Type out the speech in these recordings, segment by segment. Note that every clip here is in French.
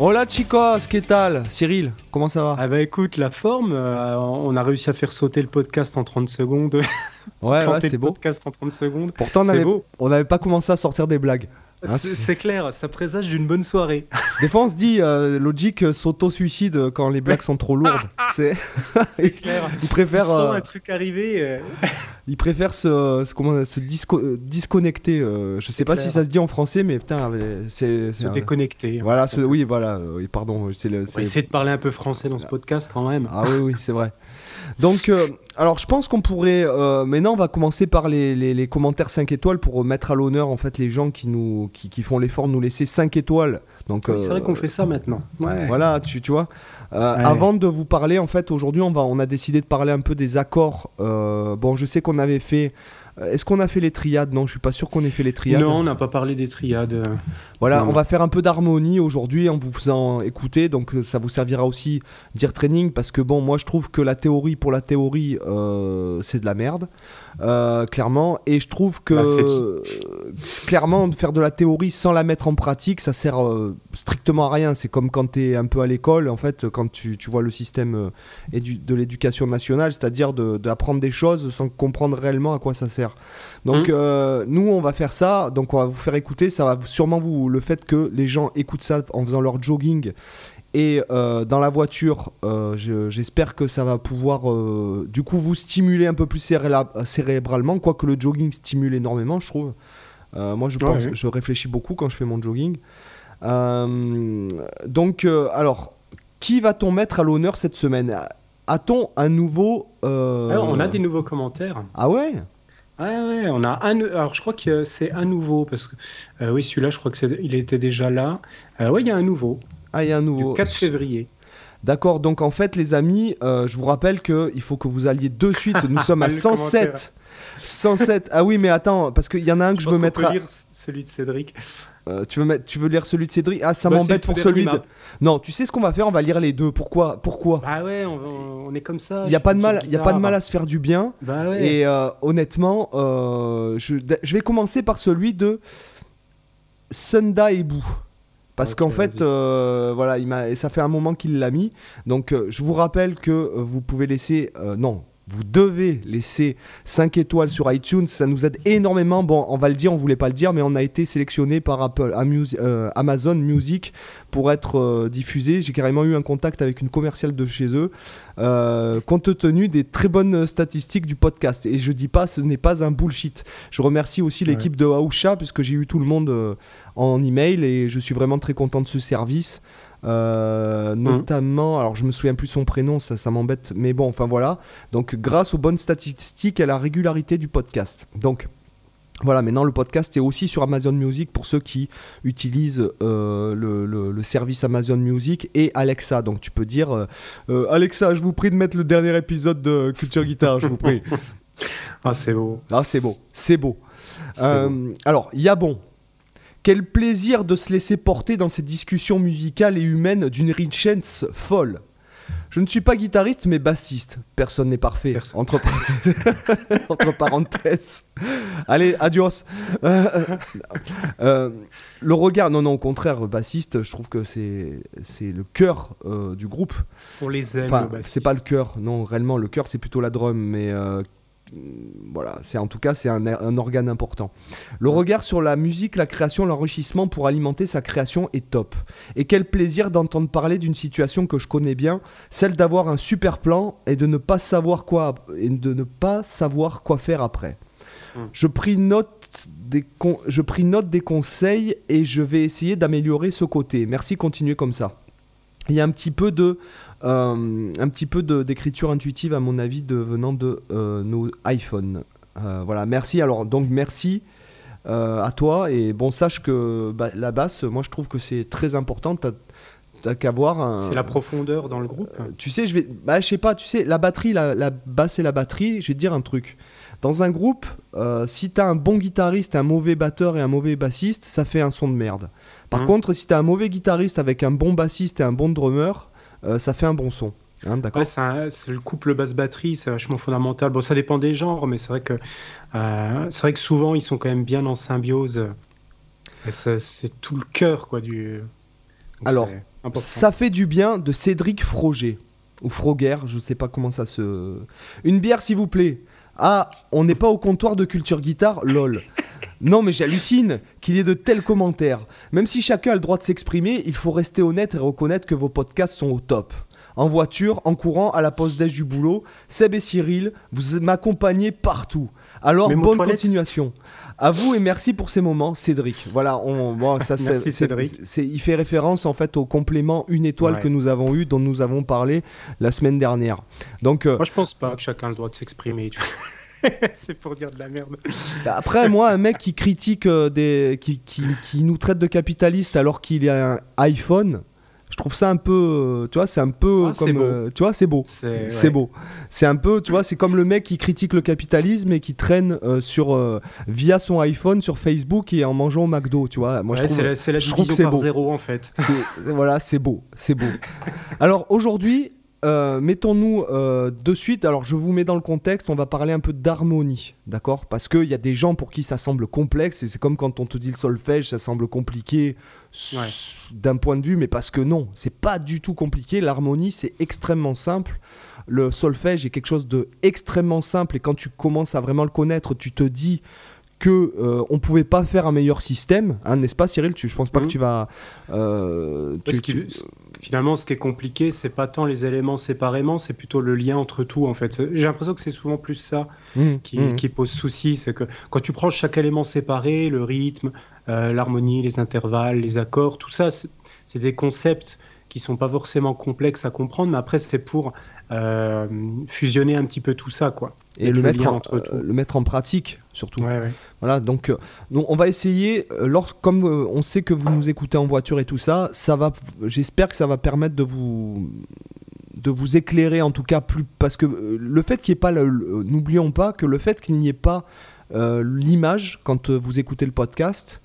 Hola chicos, qu'est-ce tal? Cyril, comment ça va? Ah bah écoute, la forme, euh, on a réussi à faire sauter le podcast en 30 secondes. ouais, ouais, c'est beau. podcast en 30 secondes. Pourtant, on n'avait pas commencé à sortir des blagues. Hein, c'est clair, ça présage d'une bonne soirée. Des fois, on se dit, euh, logique euh, s'auto-suicide quand les blagues sont trop lourdes. c'est clair. Il préfère. Euh, un truc arriver. Euh. Il préfère se, comment, se disconnecter. je sais pas si ça se dit en français, mais putain, c'est. Se déconnecter. Voilà, oui, voilà. pardon. C'est le. essayer de parler un peu français dans ce podcast quand même. Ah oui, oui, c'est vrai. Donc, euh, alors je pense qu'on pourrait. Euh, maintenant, on va commencer par les, les, commentaires 5 étoiles pour mettre à l'honneur en fait les gens qui, nous, qui, qui font l'effort de nous laisser 5 étoiles. Donc, c'est vrai euh, qu'on fait ça maintenant. Voilà, tu, tu vois. Avant de vous parler, en fait, aujourd'hui, on, va, on a décidé de parler un peu des accords. bon, je sais qu'on avait fait est-ce qu'on a fait les triades Non, je suis pas sûr qu'on ait fait les triades. Non, on n'a pas parlé des triades. Voilà, on va faire un peu d'harmonie aujourd'hui en vous faisant écouter, donc euh, ça vous servira aussi dire training parce que bon, moi je trouve que la théorie pour la théorie, euh, c'est de la merde. Euh, clairement. Et je trouve que bah, clairement faire de la théorie sans la mettre en pratique, ça sert euh, strictement à rien. C'est comme quand tu es un peu à l'école, en fait, quand tu, tu vois le système euh, de l'éducation nationale, c'est-à-dire d'apprendre des choses sans comprendre réellement à quoi ça sert. Donc mmh. nous, on va faire ça. Donc on va vous faire écouter. Ça va sûrement vous le fait que les gens écoutent ça en faisant leur jogging et euh, dans la voiture, euh, j'espère que ça va pouvoir euh, du coup vous stimuler un peu plus cérébralement, quoique le jogging stimule énormément, je trouve. moi, je, pense, je réfléchis beaucoup quand je fais mon jogging. donc, alors, qui va-t-on mettre à l'honneur cette semaine? A-t-on un nouveau. on a des nouveaux commentaires. Ah ouais? Ouais, ouais, on a un. Alors, je crois que c'est un nouveau parce que oui, celui-là, je crois que il était déjà là. oui, il y a un nouveau. Ah, il y a un nouveau. Du 4 février. D'accord, donc en fait, les amis, euh, je vous rappelle qu'il faut que vous alliez de suite. Nous sommes à 107. 107. Ah oui, mais attends, parce qu'il y en a un que je, veux mettre. à... lire celui de Cédric. Euh, tu, veux mettre, tu veux lire celui de Cédric? Ah, ça bah, m'embête pour celui de. Non, tu sais ce qu'on va faire? On va lire les deux. Pourquoi? Pourquoi? Ah ouais, on, est comme ça. Il n'y a, pas de mal, y a pas de mal à se faire du bien. Bah ouais. Et euh, honnêtement, je, je vais commencer par celui de Sunda Ebu. Parce qu'en fait, euh, voilà, il et ça fait un moment qu'il l'a mis. Donc, euh, je vous rappelle que vous pouvez laisser, euh, non, vous devez laisser 5 étoiles sur iTunes, ça nous aide énormément. Bon, on va le dire, on voulait pas le dire, mais on a été sélectionné par Apple, euh, Amazon Music pour être euh, diffusé. J'ai carrément eu un contact avec une commerciale de chez eux, euh, compte tenu des très bonnes statistiques du podcast. Et je dis pas, ce n'est pas un bullshit. Je remercie aussi l'équipe de Aoucha, puisque j'ai eu tout le monde en email et je suis vraiment très content de ce service. Euh, notamment, alors je me souviens plus son prénom, ça, ça m'embête, mais bon, enfin voilà. Donc, grâce aux bonnes statistiques et à la régularité du podcast. Donc, voilà, maintenant le podcast est aussi sur Amazon Music pour ceux qui utilisent euh, le, service Amazon Music et Alexa. Donc tu peux dire euh, Alexa, je vous prie de mettre le dernier épisode de Culture Guitare, je vous prie. ah, c'est beau. Ah, c'est beau. C'est beau. alors, il y a bon, quel plaisir de se laisser porter dans ces discussions musicales et humaines d'une richesse folle. Je ne suis pas guitariste mais bassiste. Personne n'est parfait. Entre... Entre, parenthèses. Allez, adios. Euh, euh, euh, le regard, non, non, au contraire, bassiste, je trouve que c'est c'est le cœur du groupe. On les aime. Enfin, c'est pas le cœur, non, réellement, le cœur c'est plutôt la drum, mais voilà, c'est en tout cas c'est un, organe important. Le regard sur la musique, la création, l'enrichissement pour alimenter sa création est top. Et quel plaisir d'entendre parler d'une situation que je connais bien, celle d'avoir un super plan et de ne pas savoir quoi et de ne pas savoir quoi faire après. Hum. Je pris note des je pris note des conseils et je vais essayer d'améliorer ce côté. Merci, continuez comme ça. Il y a un petit peu de euh, un petit peu d'écriture intuitive, à mon avis, de, venant de euh, nos iPhones. Euh, voilà, merci. Alors, donc, merci à toi. Et bon, sache que bah, la basse, moi, je trouve que c'est très important. t'as qu'à voir. C'est la profondeur dans le groupe. tu sais, je vais, bah, je sais pas, tu sais, la batterie, la, la basse et la batterie. Je vais te dire un truc. Dans un groupe, si t'as un bon guitariste, un mauvais batteur et un mauvais bassiste, ça fait un son de merde. Par mmh. contre, si t'as un mauvais guitariste avec un bon bassiste et un bon drummer, euh, ça fait un bon son. Hein, d'accord. c'est le couple basse-batterie, c'est vachement fondamental. Bon, ça dépend des genres, mais c'est vrai que euh, c'est vrai que souvent ils sont quand même bien en symbiose. C'est tout le cœur quoi du. Alors, ça fait du bien de Cédric Froger ou Froger, je sais pas comment ça se. Une bière s'il vous plaît. Ah, on n'est pas au comptoir de culture guitare, lol. Non, mais j'hallucine qu'il y ait de tels commentaires. Même si chacun a le droit de s'exprimer, il faut rester honnête et reconnaître que vos podcasts sont au top. En voiture, en courant, à la pause déj du boulot, Seb et Cyril, vous m'accompagnez partout. Alors, bonne continuation. À vous et merci pour ces moments, Cédric. Voilà, on, ça, merci Cédric. il fait référence en fait au complément une étoile que nous avons eu, dont nous avons parlé la semaine dernière. Donc, euh, moi je pense pas que chacun a le droit de s'exprimer. c'est pour dire de la merde. Bah, après, moi, un mec qui critique euh, des, qui, qui, qui, nous traite de capitaliste alors qu'il a un iPhone, trouve ça un peu euh, tu vois c'est un peu ah, comme euh, tu vois c'est beau. C'est beau. C'est un peu tu vois c'est comme le mec qui critique le capitalisme et qui traîne euh, sur via son iPhone sur Facebook et en mangeant au McDo tu vois. Moi je trouve c'est la, division par beau. zéro en fait. Voilà c'est beau. C'est beau. Alors aujourd'hui euh, mettons-nous euh, de suite, alors je vous mets dans le contexte, on va parler un peu d'harmonie, d'accord? Parce qu'il y a des gens pour qui ça semble complexe, et c'est comme quand on te dit le solfège, ça semble compliqué d'un point de vue, mais parce que non, c'est pas du tout compliqué, l'harmonie c'est extrêmement simple. Le solfège est quelque chose de extrêmement simple, et quand tu commences à vraiment le connaître, tu te dis que euh, on pouvait pas faire un meilleur système, hein, n'est-ce pas, Cyril? Tu, Je pense pas que mmh. tu vas. Euh, finalement, ce qui est compliqué, c'est pas tant les éléments séparément, c'est plutôt le lien entre tout. En fait, j'ai l'impression que c'est souvent plus ça mmh. Mmh. Qui, pose souci, c'est que quand tu prends chaque élément séparé, le rythme, euh, l'harmonie, les intervalles, les accords, tout ça, c'est des concepts qui sont pas forcément complexes à comprendre, mais après c'est pour fusionner un petit peu tout ça, quoi. Et le, mettre en, euh, le mettre en pratique surtout. Voilà, donc, euh, on va essayer, euh, comme on sait que vous nous écoutez en voiture et tout ça, ça va, j'espère que ça va permettre de vous de vous éclairer en tout cas plus parce que le fait qu'il n'y ait pas n'oublions pas que le fait qu'il n'y ait pas l'image quand vous écoutez le podcast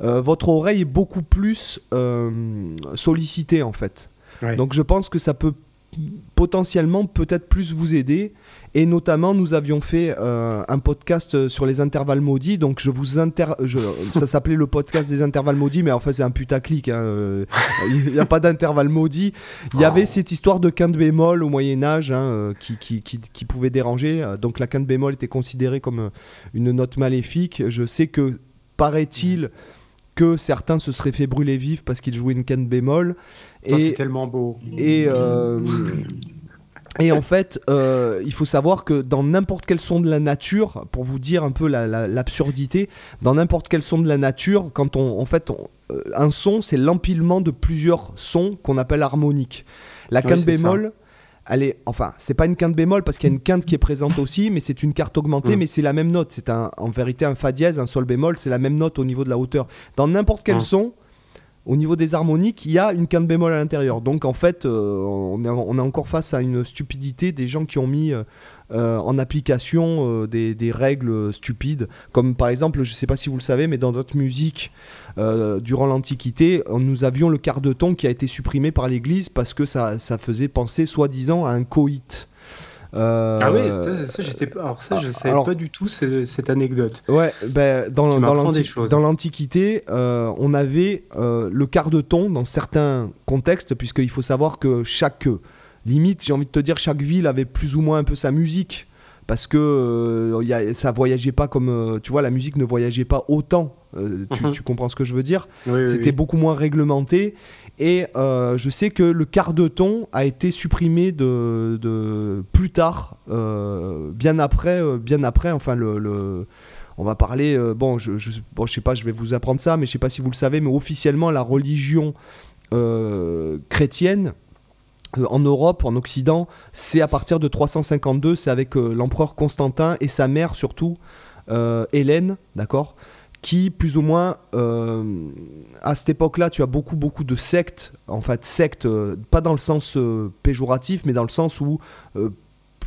votre oreille est beaucoup plus sollicitée en fait donc je pense que ça peut potentiellement peut-être plus vous aider et notamment, nous avions fait euh, un podcast sur les intervalles maudits. Donc, je vous inter... ça s'appelait le podcast des intervalles maudits, mais en fait, c'est un putaclic. Hein, euh, il n'y a pas d'intervalle maudit. Il y avait cette histoire de quinte bémol au Moyen-Âge hein, euh, qui, qui, qui, pouvait déranger. Donc, la quinte bémol était considérée comme une note maléfique. Je sais que, paraît-il, que certains se seraient fait brûler vif parce qu'ils jouaient une quinte bémol. Oh, et, c'est tellement beau. Et. Et en fait, euh, il faut savoir que dans n'importe quel son de la nature, pour vous dire un peu l'absurdité, dans n'importe quel son de la nature, quand on, en fait, euh, un son, c'est l'empilement de plusieurs sons qu'on appelle harmoniques. La quinte bémol, elle est, enfin, c'est pas une quinte bémol parce qu'il y a une quinte qui est présente aussi, mais c'est une carte augmentée, mm. mais c'est la même note. C'est en vérité un fa dièse, un sol bémol, c'est la même note au niveau de la hauteur. Dans n'importe quel mm. son, au niveau des harmoniques, il y a une quinte bémol à l'intérieur. Donc en fait, euh, on, est, on, encore face à une stupidité des gens qui ont mis euh, euh, en application des, règles stupides. Comme par exemple, je ne sais pas si vous le savez, mais dans notre musique, durant l'Antiquité, nous avions le quart de ton qui a été supprimé par l'Église parce que ça, ça faisait penser soi-disant à un coït. Euh, ah oui, ça, j'étais alors ça je savais pas du tout cette anecdote. Ouais, ben, dans, dans l'Antiquité, euh, on avait euh, le quart de ton dans certains contextes, puisqu'il faut savoir que chaque limite, j'ai envie de te dire, chaque ville avait plus ou moins un peu sa musique, parce que y a, ça voyageait pas comme, tu vois, la musique ne voyageait pas autant. Tu, mhm. tu, comprends ce que je veux dire? C'était beaucoup moins réglementé et euh, je sais que le quart de ton a été supprimé de, plus tard, euh, bien après, euh, bien après. Enfin, le, on va parler. bon, je, je, sais pas, je vais vous apprendre ça, mais je sais pas si vous le savez, mais officiellement, la religion chrétienne en Europe, en Occident, c'est à partir de 352. C'est avec l'empereur Constantin et sa mère surtout, Hélène, d'accord qui plus ou moins à cette époque-là, tu as beaucoup beaucoup de sectes, en fait sectes, pas dans le sens péjoratif, mais dans le sens où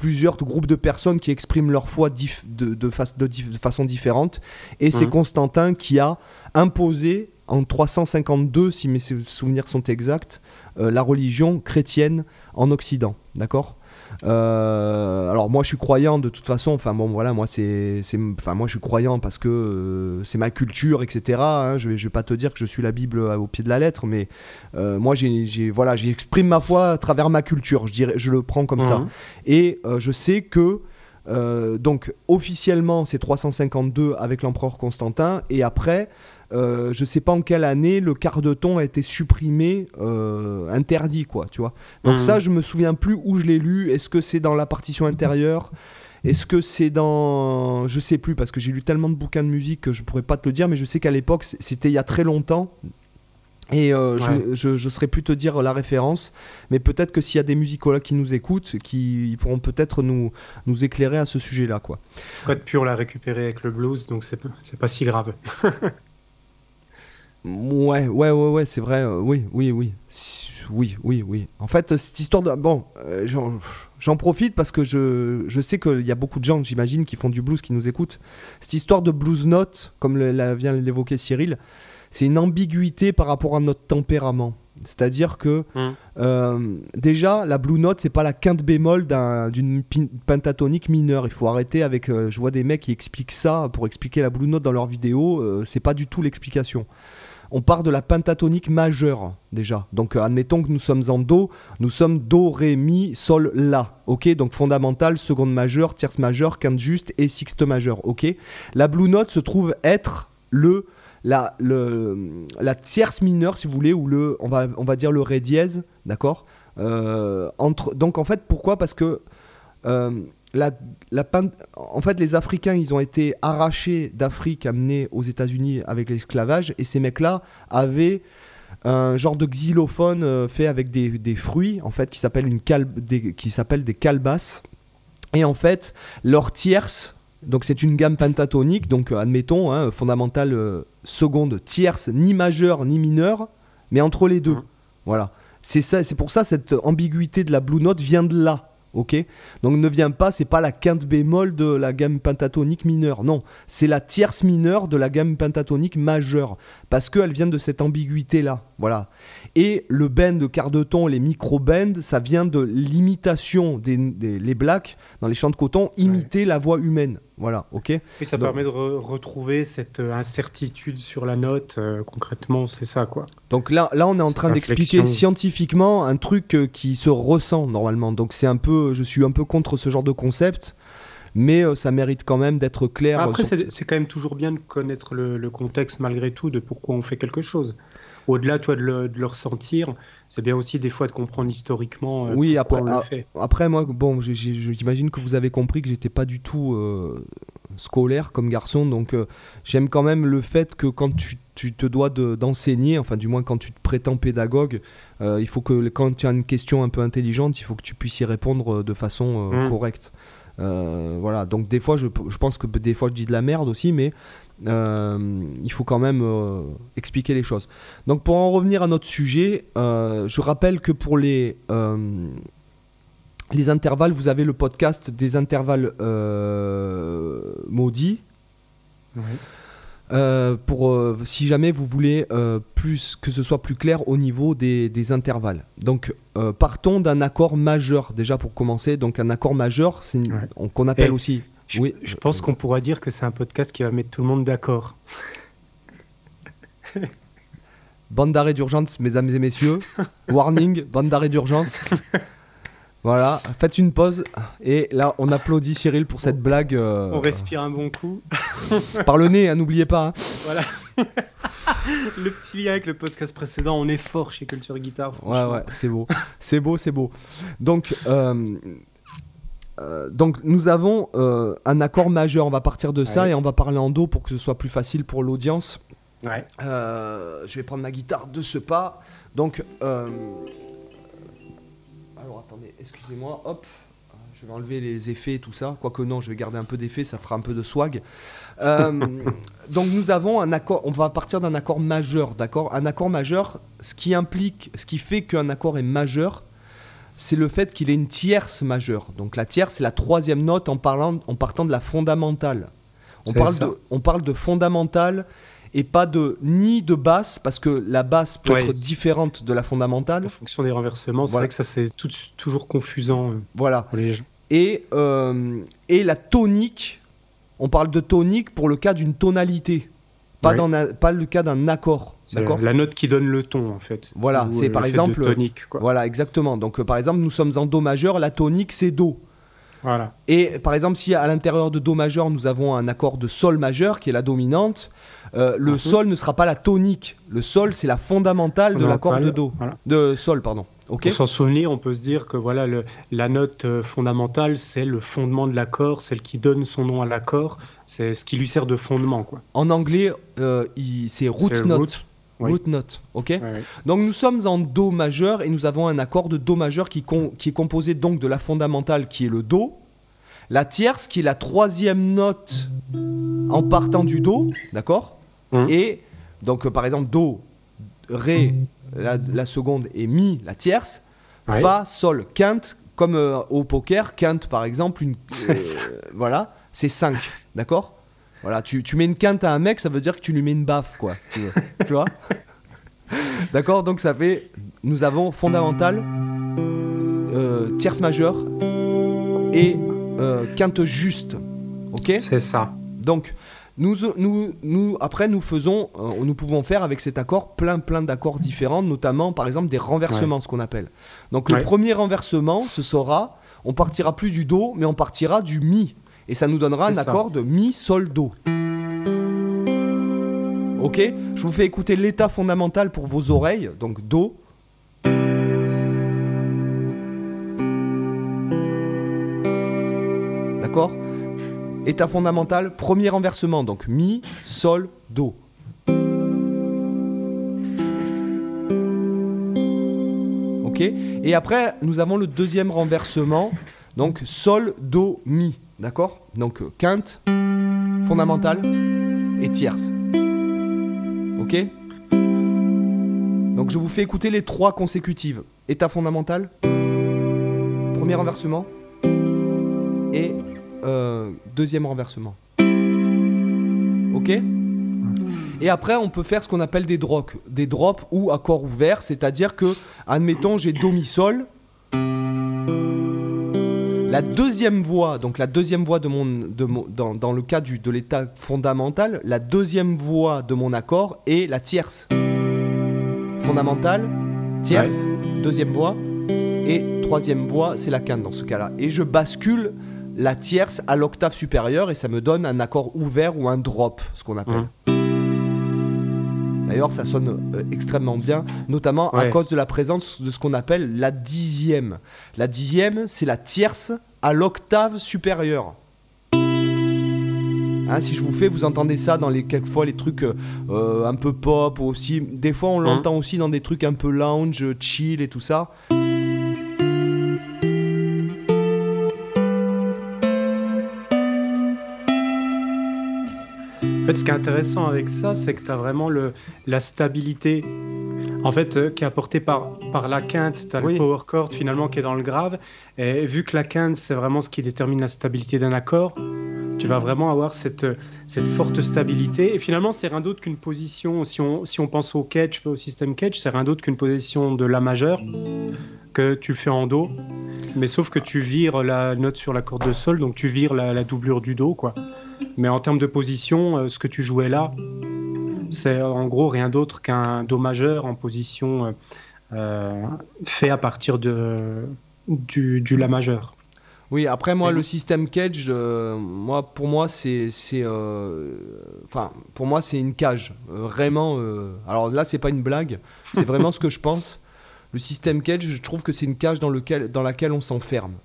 plusieurs groupes de personnes qui expriment leur foi de, de, façon différente. Et c'est mmh. Constantin qui a imposé en 352, si mes souvenirs sont exacts, euh, la religion chrétienne en Occident. D'accord? Euh, alors moi je suis croyant de toute façon, enfin bon voilà moi c'est, enfin moi je suis croyant parce que euh, c'est ma culture etc. Hein. je vais je vais pas te dire que je suis la Bible au pied de la lettre, mais moi j'ai, voilà j'exprime ma foi à travers ma culture, je dirais je le prends comme ça. Mmh. Et je sais que donc officiellement c'est 352 avec l'empereur Constantin et après euh, je sais pas en quelle année le quart de ton a été supprimé, euh, interdit, quoi, tu vois. Donc mhm. ça, je me souviens plus où je l'ai lu. Est-ce que c'est dans la partition intérieure? Est-ce que c'est dans... Je sais plus, parce que j'ai lu tellement de bouquins de musique que je pourrais pas te le dire, mais je sais qu'à l'époque, c'était il y a très longtemps. Et euh, je, ne saurais plus te dire la référence, mais peut-être que s'il y a des musicologues qui nous écoutent, qui pourront peut-être nous, nous éclairer à ce sujet-là. Quoi. Code pur l'a récupéré avec le blues, donc c'est pas si grave. Ouais, ouais, ouais, ouais, c'est vrai. Euh, oui, oui, oui. Oui, oui, oui. En fait, cette histoire de. Bon, euh, j'en profite parce que je, je sais qu'il y a beaucoup de gens, j'imagine, qui font du blues, qui nous écoutent. Cette histoire de blues note, comme le, vient l'évoquer Cyril, c'est une ambiguïté par rapport à notre tempérament. C'est-à-dire que euh, déjà, la blue note, c'est pas la quinte bémol d'une pentatonique mineure. Il faut arrêter avec. je vois des mecs qui expliquent ça pour expliquer la blue note dans leurs vidéos. c'est pas du tout l'explication on part de la pentatonique majeure déjà. Donc euh, admettons que nous sommes en Do, nous sommes Do, Ré, Mi, Sol, La. Ok, donc fondamental, seconde majeure, tierce majeure, quinte juste et sixte majeure. Ok, la blue note se trouve être le la, tierce mineure, si vous voulez, ou le, on va, dire le Ré dièse, d'accord euh, Donc en fait, pourquoi? Parce que euh, la, en fait, les Africains, ils ont été arrachés d'Afrique, amenés aux États-Unis avec l'esclavage, et ces mecs-là avaient un genre de xylophone euh, fait avec des, fruits, en fait, qui s'appellent une des, qui des calbasses. Et en fait, leur tierce, donc c'est une gamme pentatonique, donc euh, admettons, hein, fondamentale euh, seconde, tierce, ni majeure ni mineure, mais entre les deux. Mmh. Voilà. C'est ça, c'est pour ça cette ambiguïté de la blue note vient de là ok. Donc ne vient pas, c'est pas la quinte bémol de la gamme pentatonique mineure, non, c'est la tierce mineure de la gamme pentatonique majeure, parce qu'elle vient de cette ambiguïté-là, voilà. Et le bend de quart de ton, les micro-bends, ça vient de l'imitation des, les blacks, dans les champs de coton, imiter la voix humaine, voilà, ok Et ça permet de retrouver cette euh, incertitude sur la note, euh, concrètement, c'est ça, quoi. Donc là, là on est en train d'expliquer scientifiquement un truc euh, qui se ressent normalement, donc c'est un peu, je suis un peu contre ce genre de concept, mais ça mérite quand même d'être clair. Après, c'est quand même toujours bien de connaître le, contexte malgré tout de pourquoi on fait quelque chose au-delà toi de le, ressentir, c'est bien aussi des fois de comprendre historiquement euh, oui, après, on le fait. Après, moi, bon, j'imagine que vous avez compris que j'étais pas du tout euh, scolaire comme garçon, donc euh, j'aime quand même le fait que quand tu, te dois d'enseigner, enfin du moins quand tu te prétends pédagogue, il faut que quand tu as une question un peu intelligente, il faut que tu puisses y répondre de façon mmh. correcte. voilà, donc des fois, je, je, pense que des fois je dis de la merde aussi, mais euh, il faut quand même euh, expliquer les choses. Donc pour en revenir à notre sujet, euh, je rappelle que pour les, les intervalles, vous avez le podcast des intervalles maudits. pour si jamais vous voulez plus que ce soit plus clair au niveau des, des intervalles. Donc partons d'un accord majeur déjà pour commencer. Donc un accord majeur, c'est qu'on appelle aussi je, oui. je pense qu'on pourra dire que c'est un podcast qui va mettre tout le monde d'accord. bande d'arrêt d'urgence, mesdames et messieurs. Warning, bande d'arrêt d'urgence. Voilà, faites une pause et là on applaudit Cyril pour cette blague. Euh, on respire un bon coup. Par le nez, hein, n'oubliez pas. Hein. Voilà. le petit lien avec le podcast précédent, on est fort chez Culture Guitare. Ouais, ouais, c'est beau. C'est beau, c'est beau. Donc, euh, euh, donc nous avons euh, un accord majeur, on va partir de ça et on va parler en do pour que ce soit plus facile pour l'audience. Euh, je vais prendre ma guitare de ce pas. Donc, alors attendez, excusez-moi, hop, je vais enlever les effets et tout ça. Quoique non, je vais garder un peu d'effets, ça fera un peu de swag. Donc nous avons un accord, on va partir d'un accord majeur, d'accord? Un accord majeur, ce qui implique, ce qui fait qu'un accord est majeur, c'est le fait qu'il ait une tierce majeure. Donc la tierce, c'est la troisième note en, parlant, en partant de la fondamentale. On parle, de, on parle de fondamentale et pas de ni de basse parce que la basse peut être différente de la fondamentale. En fonction des renversements, c'est vrai que ça c'est toujours confusant. Euh, voilà. Et, euh, et la tonique, on parle de tonique pour le cas d'une tonalité. Pas, le cas d'un accord. D'accord La note qui donne le ton, en fait. Voilà, c'est par exemple. tonique, Voilà, exactement. Donc, euh, par exemple, nous sommes en Do majeur, la tonique, c'est Do. Voilà. Et par exemple, si à l'intérieur de Do majeur, nous avons un accord de Sol majeur, qui est la dominante, euh, le mhm. sol ne sera pas la tonique. Le sol, c'est la fondamentale de l'accord de do, de sol, pardon. Ok. Pour s'en souvenir, on peut se dire que voilà, le, la note euh, fondamentale, c'est le fondement de l'accord, celle qui donne son nom à l'accord, c'est ce qui lui sert de fondement, quoi. En anglais, euh, c'est root note. Root. note, ok Donc nous sommes en Do majeur et nous avons un accord de Do majeur qui, qui est composé donc de la fondamentale qui est le Do, la tierce qui est la troisième note en partant du Do, d'accord? Mmh. Et donc, euh, par exemple, Do, Ré, la, seconde, et Mi, la tierce. Fa, Sol, quinte, comme euh, au poker, quinte par exemple, une, euh, voilà, c'est 5, d'accord? Voilà, tu, tu, mets une quinte à un mec, ça veut dire que tu lui mets une baffe, quoi. Tu, tu vois? D'accord Donc ça fait, nous avons fondamental, tierce majeure et quinte juste, ok? C'est ça. Donc, nous, nous, nous, après, nous faisons, euh, nous pouvons faire avec cet accord plein, plein d'accords différents, notamment, par exemple, des renversements, ce qu'on appelle. Donc, le premier renversement, ce sera, on partira plus du Do, mais on partira du Mi. Et ça nous donnera un accord de Mi, Sol, Do. Ok? Je vous fais écouter l'état fondamental pour vos oreilles. Donc, Do. D'accord? État fondamental, premier renversement, donc Mi, Sol, Do. Ok Et après, nous avons le deuxième renversement, donc Sol, Do, Mi. D'accord? Donc quinte, fondamentale et tierce. Ok? Donc je vous fais écouter les trois consécutives. État fondamental, premier renversement et euh, deuxième renversement. Ok? Et après, on peut faire ce qu'on appelle des drops, des drops ou accords ouverts, c'est-à-dire que, admettons, j'ai do mi sol. La deuxième voix, donc la deuxième voix de mon, de dans, le cas du, de l'état fondamental, la deuxième voix de mon accord est la tierce. Fondamentale, tierce, deuxième voix, et troisième voix, c'est la quinte dans ce cas-là. Et je bascule la tierce à l'octave supérieure et ça me donne un accord ouvert ou un drop, ce qu'on appelle. Mmh. D'ailleurs, ça sonne euh, extrêmement bien, notamment à cause de la présence de ce qu'on appelle la dixième. La dixième, c'est la tierce à l'octave supérieure. Hein, si je vous fais, vous entendez ça dans les quelquefois les trucs euh, un peu pop aussi. Des fois, on mmh. l'entend aussi dans des trucs un peu lounge, chill et tout ça. Ce qui est intéressant avec ça, c'est que tu as vraiment le, la stabilité en fait, euh, qui est apportée par, par la quinte. Tu as le power chord finalement qui est dans le grave. Et vu que la quinte, c'est vraiment ce qui détermine la stabilité d'un accord, tu vas vraiment avoir cette, cette forte stabilité. Et finalement, c'est rien d'autre qu'une position, si on, si on pense au catch, au système catch, c'est rien d'autre qu'une position de La majeur que tu fais en Do. Mais sauf que tu vires la note sur la corde de Sol, donc tu vires la, la doublure du Do, quoi. Mais en termes de position, euh, ce que tu jouais là, c'est en gros rien d'autre qu'un Do majeur en position euh, euh, fait à partir de, du, La majeur. Oui, après moi le système cage, moi pour moi c'est enfin pour moi c'est une cage vraiment. alors là c'est pas une blague, c'est vraiment ce que je pense. Le système cage, je trouve que c'est une cage dans, lequel, dans laquelle on s'enferme.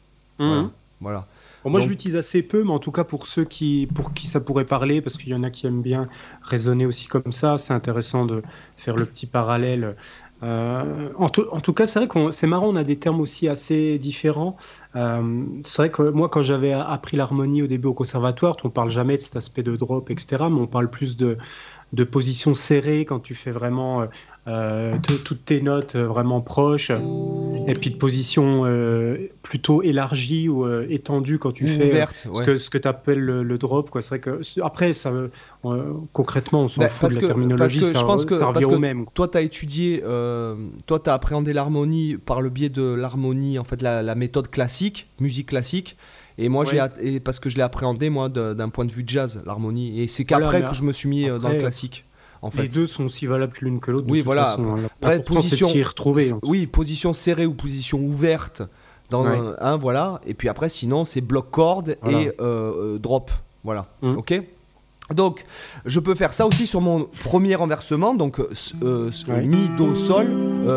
Mmh. voilà moi, je l'utilise assez peu, mais en tout cas pour ceux qui, pour qui ça pourrait parler, parce qu'il y en a qui aiment bien raisonner aussi comme ça, c'est intéressant de faire le petit parallèle Euh, en, tout cas, c'est vrai que c'est marrant, on a des termes aussi assez différents. Euh, c'est vrai que moi, quand j'avais appris l'harmonie au début au conservatoire, on parle jamais de cet aspect de drop, etc., mais on parle plus de, de position serrée quand tu fais vraiment euh, euh, toutes tes notes euh, vraiment proches, et puis de position plutôt élargie ou étendue quand tu fais ce que, ce que tu appelles le, drop. C'est vrai que après, ça, concrètement, on s'en bah, fout de la terminologie, ça, je pense que, ça revient au même. Toi, tu as étudié, toi, tu as appréhendé l'harmonie par le biais de l'harmonie, en fait, la, la méthode classique, musique classique. Et moi, j'ai parce que je l'ai appréhendé moi d'un point de vue jazz, l'harmonie. Et c'est qu'après que je me suis mis euh, dans le classique. En fait. Les deux sont aussi valables que l'une que l'autre. Oui, voilà. Façon, Après, position, retrouver. Oui, position serrée ou position ouverte. Dans un, voilà. Et puis après, sinon, c'est bloc corde et euh, euh, drop. Voilà. Hum. Ok? Donc, je peux faire ça aussi sur mon premier renversement, donc mi do sol,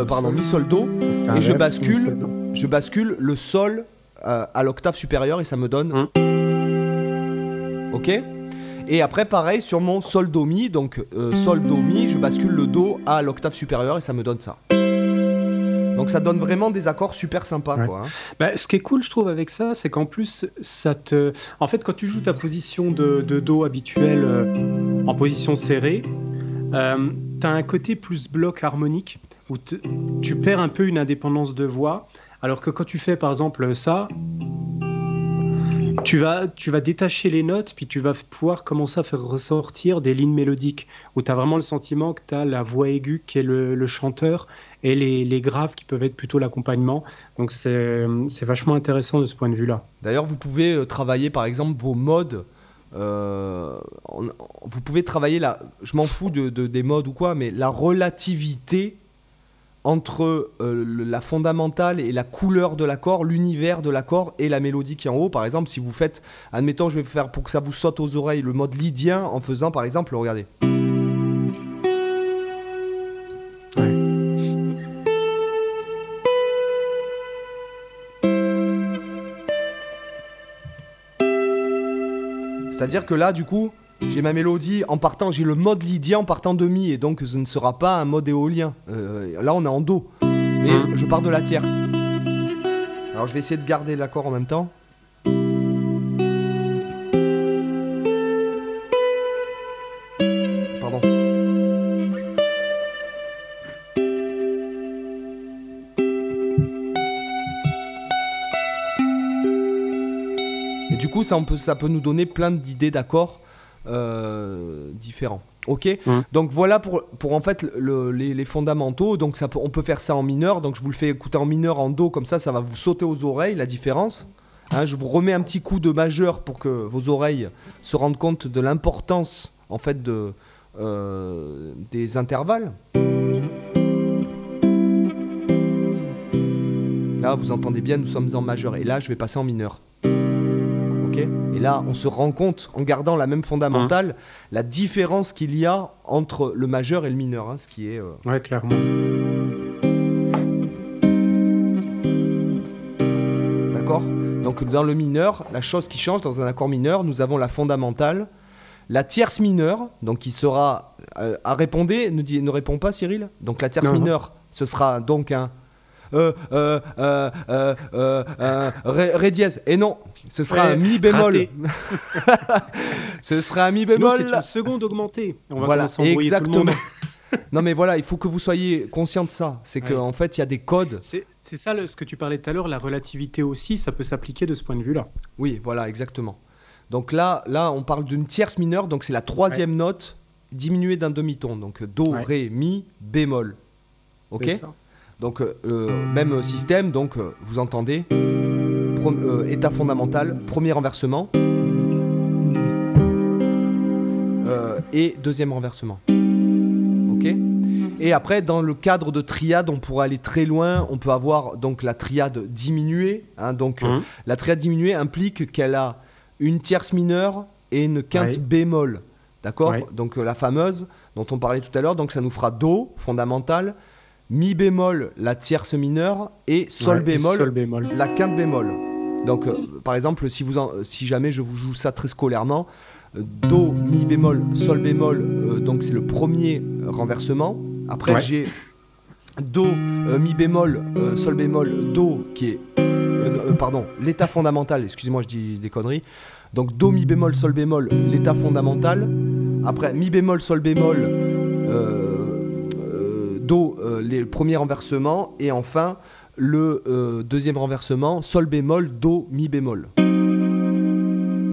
pardon mi sol do, et je bascule, je bascule le sol à l'octave supérieure et ça me donne. Hum. Ok Et après, pareil, sur mon sol do mi, donc euh, sol do mi, je bascule le do à l'octave supérieure et ça me donne ça. Donc ça donne vraiment des accords super sympas. Quoi, hein. bah, ce qui est cool, je trouve, avec ça, c'est qu'en plus, ça te. En fait, quand tu joues ta position de, Do habituelle euh, en position serrée, euh, tu as un côté plus bloc harmonique où tu perds un peu une indépendance de voix. Alors que quand tu fais par exemple ça, tu vas, tu vas détacher les notes, puis tu vas pouvoir commencer à faire ressortir des lignes mélodiques, où tu as vraiment le sentiment que tu as la voix aiguë qui est le, chanteur, et les, graves qui peuvent être plutôt l'accompagnement. Donc c'est vachement intéressant de ce point de vue-là. D'ailleurs, vous pouvez euh, travailler par exemple vos modes. Euh, vous pouvez travailler là, je m'en fous de, des modes ou quoi, mais la relativité entre euh, la fondamentale et la couleur de l'accord, l'univers de l'accord et la mélodie qui est en haut. Par exemple, si vous faites, admettons, je vais faire pour que ça vous saute aux oreilles le mode lydien en faisant par exemple, regardez. C'est-à-dire que là, du coup, j'ai ma mélodie en partant, j'ai le mode lydien en partant de mi, et donc ce ne sera pas un mode éolien. Euh, là, on est en do, mais hein je pars de la tierce. Alors, je vais essayer de garder l'accord en même temps. Pardon. Et du coup, ça, on peut, ça peut nous donner plein d'idées d'accords euh, différents. Ok mmh. Donc voilà pour, pour en fait les, fondamentaux. Donc ça on peut faire ça en mineur. Donc je vous le fais écouter en mineur, en do, comme ça, ça va vous sauter aux oreilles la différence. Hein, je vous remets un petit coup de majeur pour que vos oreilles se rendent compte de l'importance en fait de, euh, des intervalles. Là, vous entendez bien, nous sommes en majeur. Et là, je vais passer en mineur. Et là, on se rend compte, en gardant la même fondamentale, hein. la différence qu'il y a entre le majeur et le mineur, hein, ce qui est... Euh, ouais, clairement. D'accord? Donc dans le mineur, la chose qui change dans un accord mineur, nous avons la fondamentale, la tierce mineure, donc qui sera euh, à répondre, ne, dit, ne répond pas Cyril? Donc la tierce mineure, ce sera donc un euh, euh, euh, ré, dièse. Et non, ce sera un mi bémol. ce sera un mi bémol. C'est une seconde augmentée. On va voilà, exactement. non mais voilà, il faut que vous soyez conscient de ça. C'est qu'en fait, il y a des codes. C'est ça ce que tu parlais tout à l'heure, la relativité aussi, ça peut s'appliquer de ce point de vue-là. Oui, voilà, exactement. Donc là, là, on parle d'une tierce mineure, donc c'est la troisième note diminuée d'un demi-ton. Donc Do, Ré, Mi, bémol. Ok? Donc, euh, euh, même système, donc euh, vous entendez, état fondamental, premier renversement, et deuxième renversement. Ok? Et après, dans le cadre de triade, on pourrait aller très loin. On peut avoir donc la triade diminuée. Hein, donc, mmh. la triade diminuée implique qu'elle a une tierce mineure et une quinte bémol. D'accord? Donc, la fameuse dont on parlait tout à l'heure. Donc, ça nous fera Do fondamental, mi bémol la tierce mineure et sol, bémol, la quinte bémol. Donc euh, par exemple si, vous si jamais je vous joue ça très scolairement, euh, do, mi bémol, sol bémol, euh, donc c'est le premier renversement. Après j'ai Do, Mi bémol, Sol bémol, Do, qui est. pardon, l'état fondamental, excusez-moi, je dis des conneries. Donc Do, Mi bémol, Sol bémol, l'état fondamental. Après, Mi bémol, Sol bémol, Do, le premier renversement. Et enfin, le deuxième renversement, Sol bémol, Do, Mi bémol.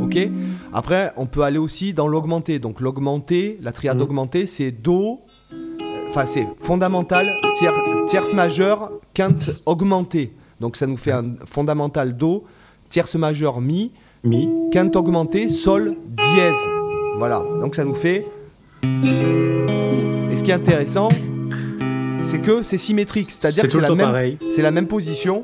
Ok? Après, on peut aller aussi dans l'augmenté. Donc l'augmenté, la triade mmh. augmentée, c'est Do, enfin c'est fondamental, tierce majeure, quinte augmentée. Donc ça nous fait un fondamental Do, tierce majeure Mi, Mi, quinte augmentée, Sol, dièse. Voilà, donc ça nous fait... Et ce qui est intéressant, c'est que c'est symétrique, c'est-à-dire que c'est la, même, la même position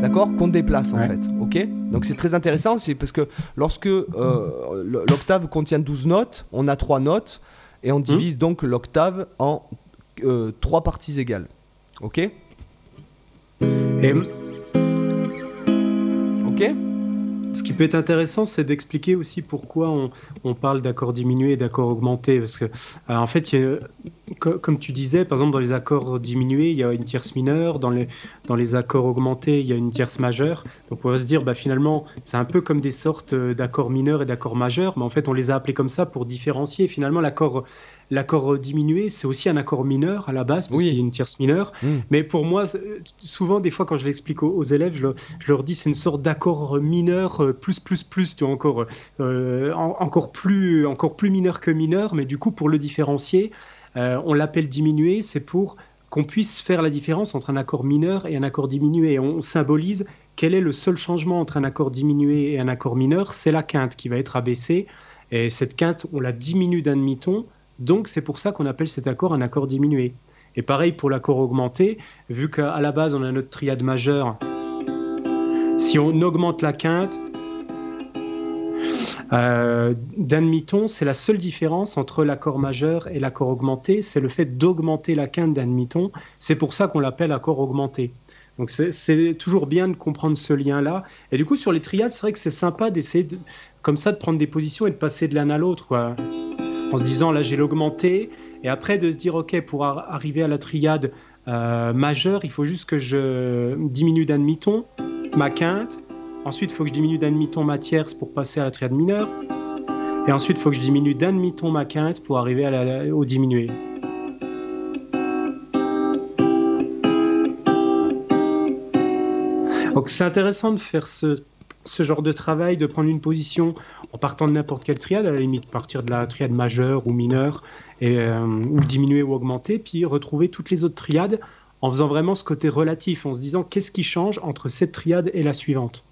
d'accord Qu'on déplace en fait, ok? Donc c'est très intéressant, c'est parce que lorsque euh, l'octave contient 12 notes, on a 3 notes, et on divise donc l'octave en euh, 3 parties égales, ok? Et... Ok? Ce qui peut être intéressant, c'est d'expliquer aussi pourquoi on, parle d'accords diminués et d'accords augmentés. Parce que, euh, en fait, comme tu disais, par exemple, dans les accords diminués, il y a une tierce mineure. Dans les, accords augmentés, il y a une tierce majeure. Donc, on va se dire, bah, finalement, c'est un peu comme des sortes d'accords mineurs et d'accords majeurs. Mais en fait, on les a appelés comme ça pour différencier. Finalement, l'accord l'accord diminué, c'est aussi un accord mineur à la base, parce qu'il y a une tierce mineure. Hmm. Mais pour moi, souvent, des fois, quand je l'explique aux, élèves, je, leur dis c'est une sorte d'accord mineur euh, plus, plus, plus, tu vois, encore, euh, encore, plus, encore plus mineur que mineur. Mais du coup, pour le différencier, euh, on l'appelle diminué, c'est pour qu'on puisse faire la différence entre un accord mineur et un accord diminué. On symbolise quel est le seul changement entre un accord diminué et un accord mineur, c'est la quinte qui va être abaissée. Et cette quinte, on la diminue d'un demi-ton donc c'est pour ça qu'on appelle cet accord un accord diminué. Et pareil pour l'accord augmenté, vu qu'à la base on a notre triade majeure, si on augmente la quinte euh, d'un demi-ton, c'est la seule différence entre l'accord majeur et l'accord augmenté, c'est le fait d'augmenter la quinte d'un demi-ton. C'est pour ça qu'on l'appelle accord augmenté. Donc c'est toujours bien de comprendre ce lien-là. Et du coup, sur les triades, c'est vrai que c'est sympa d'essayer comme ça de prendre des positions et de passer de l'un à l'autre en se disant là j'ai l'augmenté, et après de se dire ok pour arriver à la triade euh, majeure, il faut juste que je diminue d'un demi-ton ma quinte, ensuite il faut que je diminue d'un demi-ton ma tierce pour passer à la triade mineure, et ensuite il faut que je diminue d'un demi-ton ma quinte pour arriver à la, au diminué. Donc c'est intéressant de faire ce ce genre de travail, de prendre une position en partant de n'importe quelle triade, à la limite partir de la triade majeure ou mineure, euh, ou diminuer ou augmenter, puis retrouver toutes les autres triades en faisant vraiment ce côté relatif, en se disant qu'est-ce qui change entre cette triade et la suivante.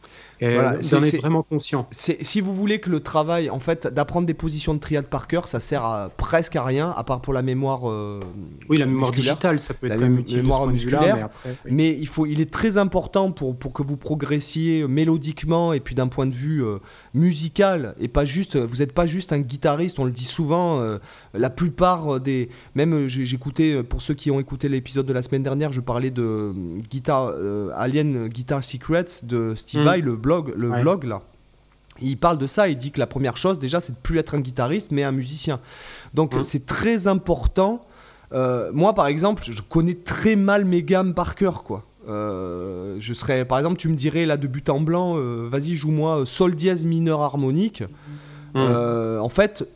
Voilà, est, vraiment conscient. Si vous voulez que le travail, en fait, d'apprendre des positions de triade par cœur, ça sert presque à rien, à part pour la mémoire. Euh, oui, la mémoire digitale, ça peut être la mémoire musculaire. Mais, il faut, il est très important pour, pour que vous progressiez mélodiquement et puis d'un point de vue euh, musical et pas juste. Vous n'êtes pas juste un guitariste. On le dit souvent. Euh, la plupart des, même j'écoutais pour ceux qui ont écouté l'épisode de la semaine dernière, je parlais de guitar Alien Guitar Secrets de Steve mm. Vai, le blog le vlog là. Il parle de ça, il dit que la première chose déjà c'est de plus être un guitariste mais un musicien. Donc hein. c'est très important. Euh, moi par exemple, je connais très mal mes gammes par cœur quoi. Euh, je serais, par exemple, tu me dirais là de but en blanc, euh, vas-y joue-moi sol dièse mineur harmonique. Hein. en fait,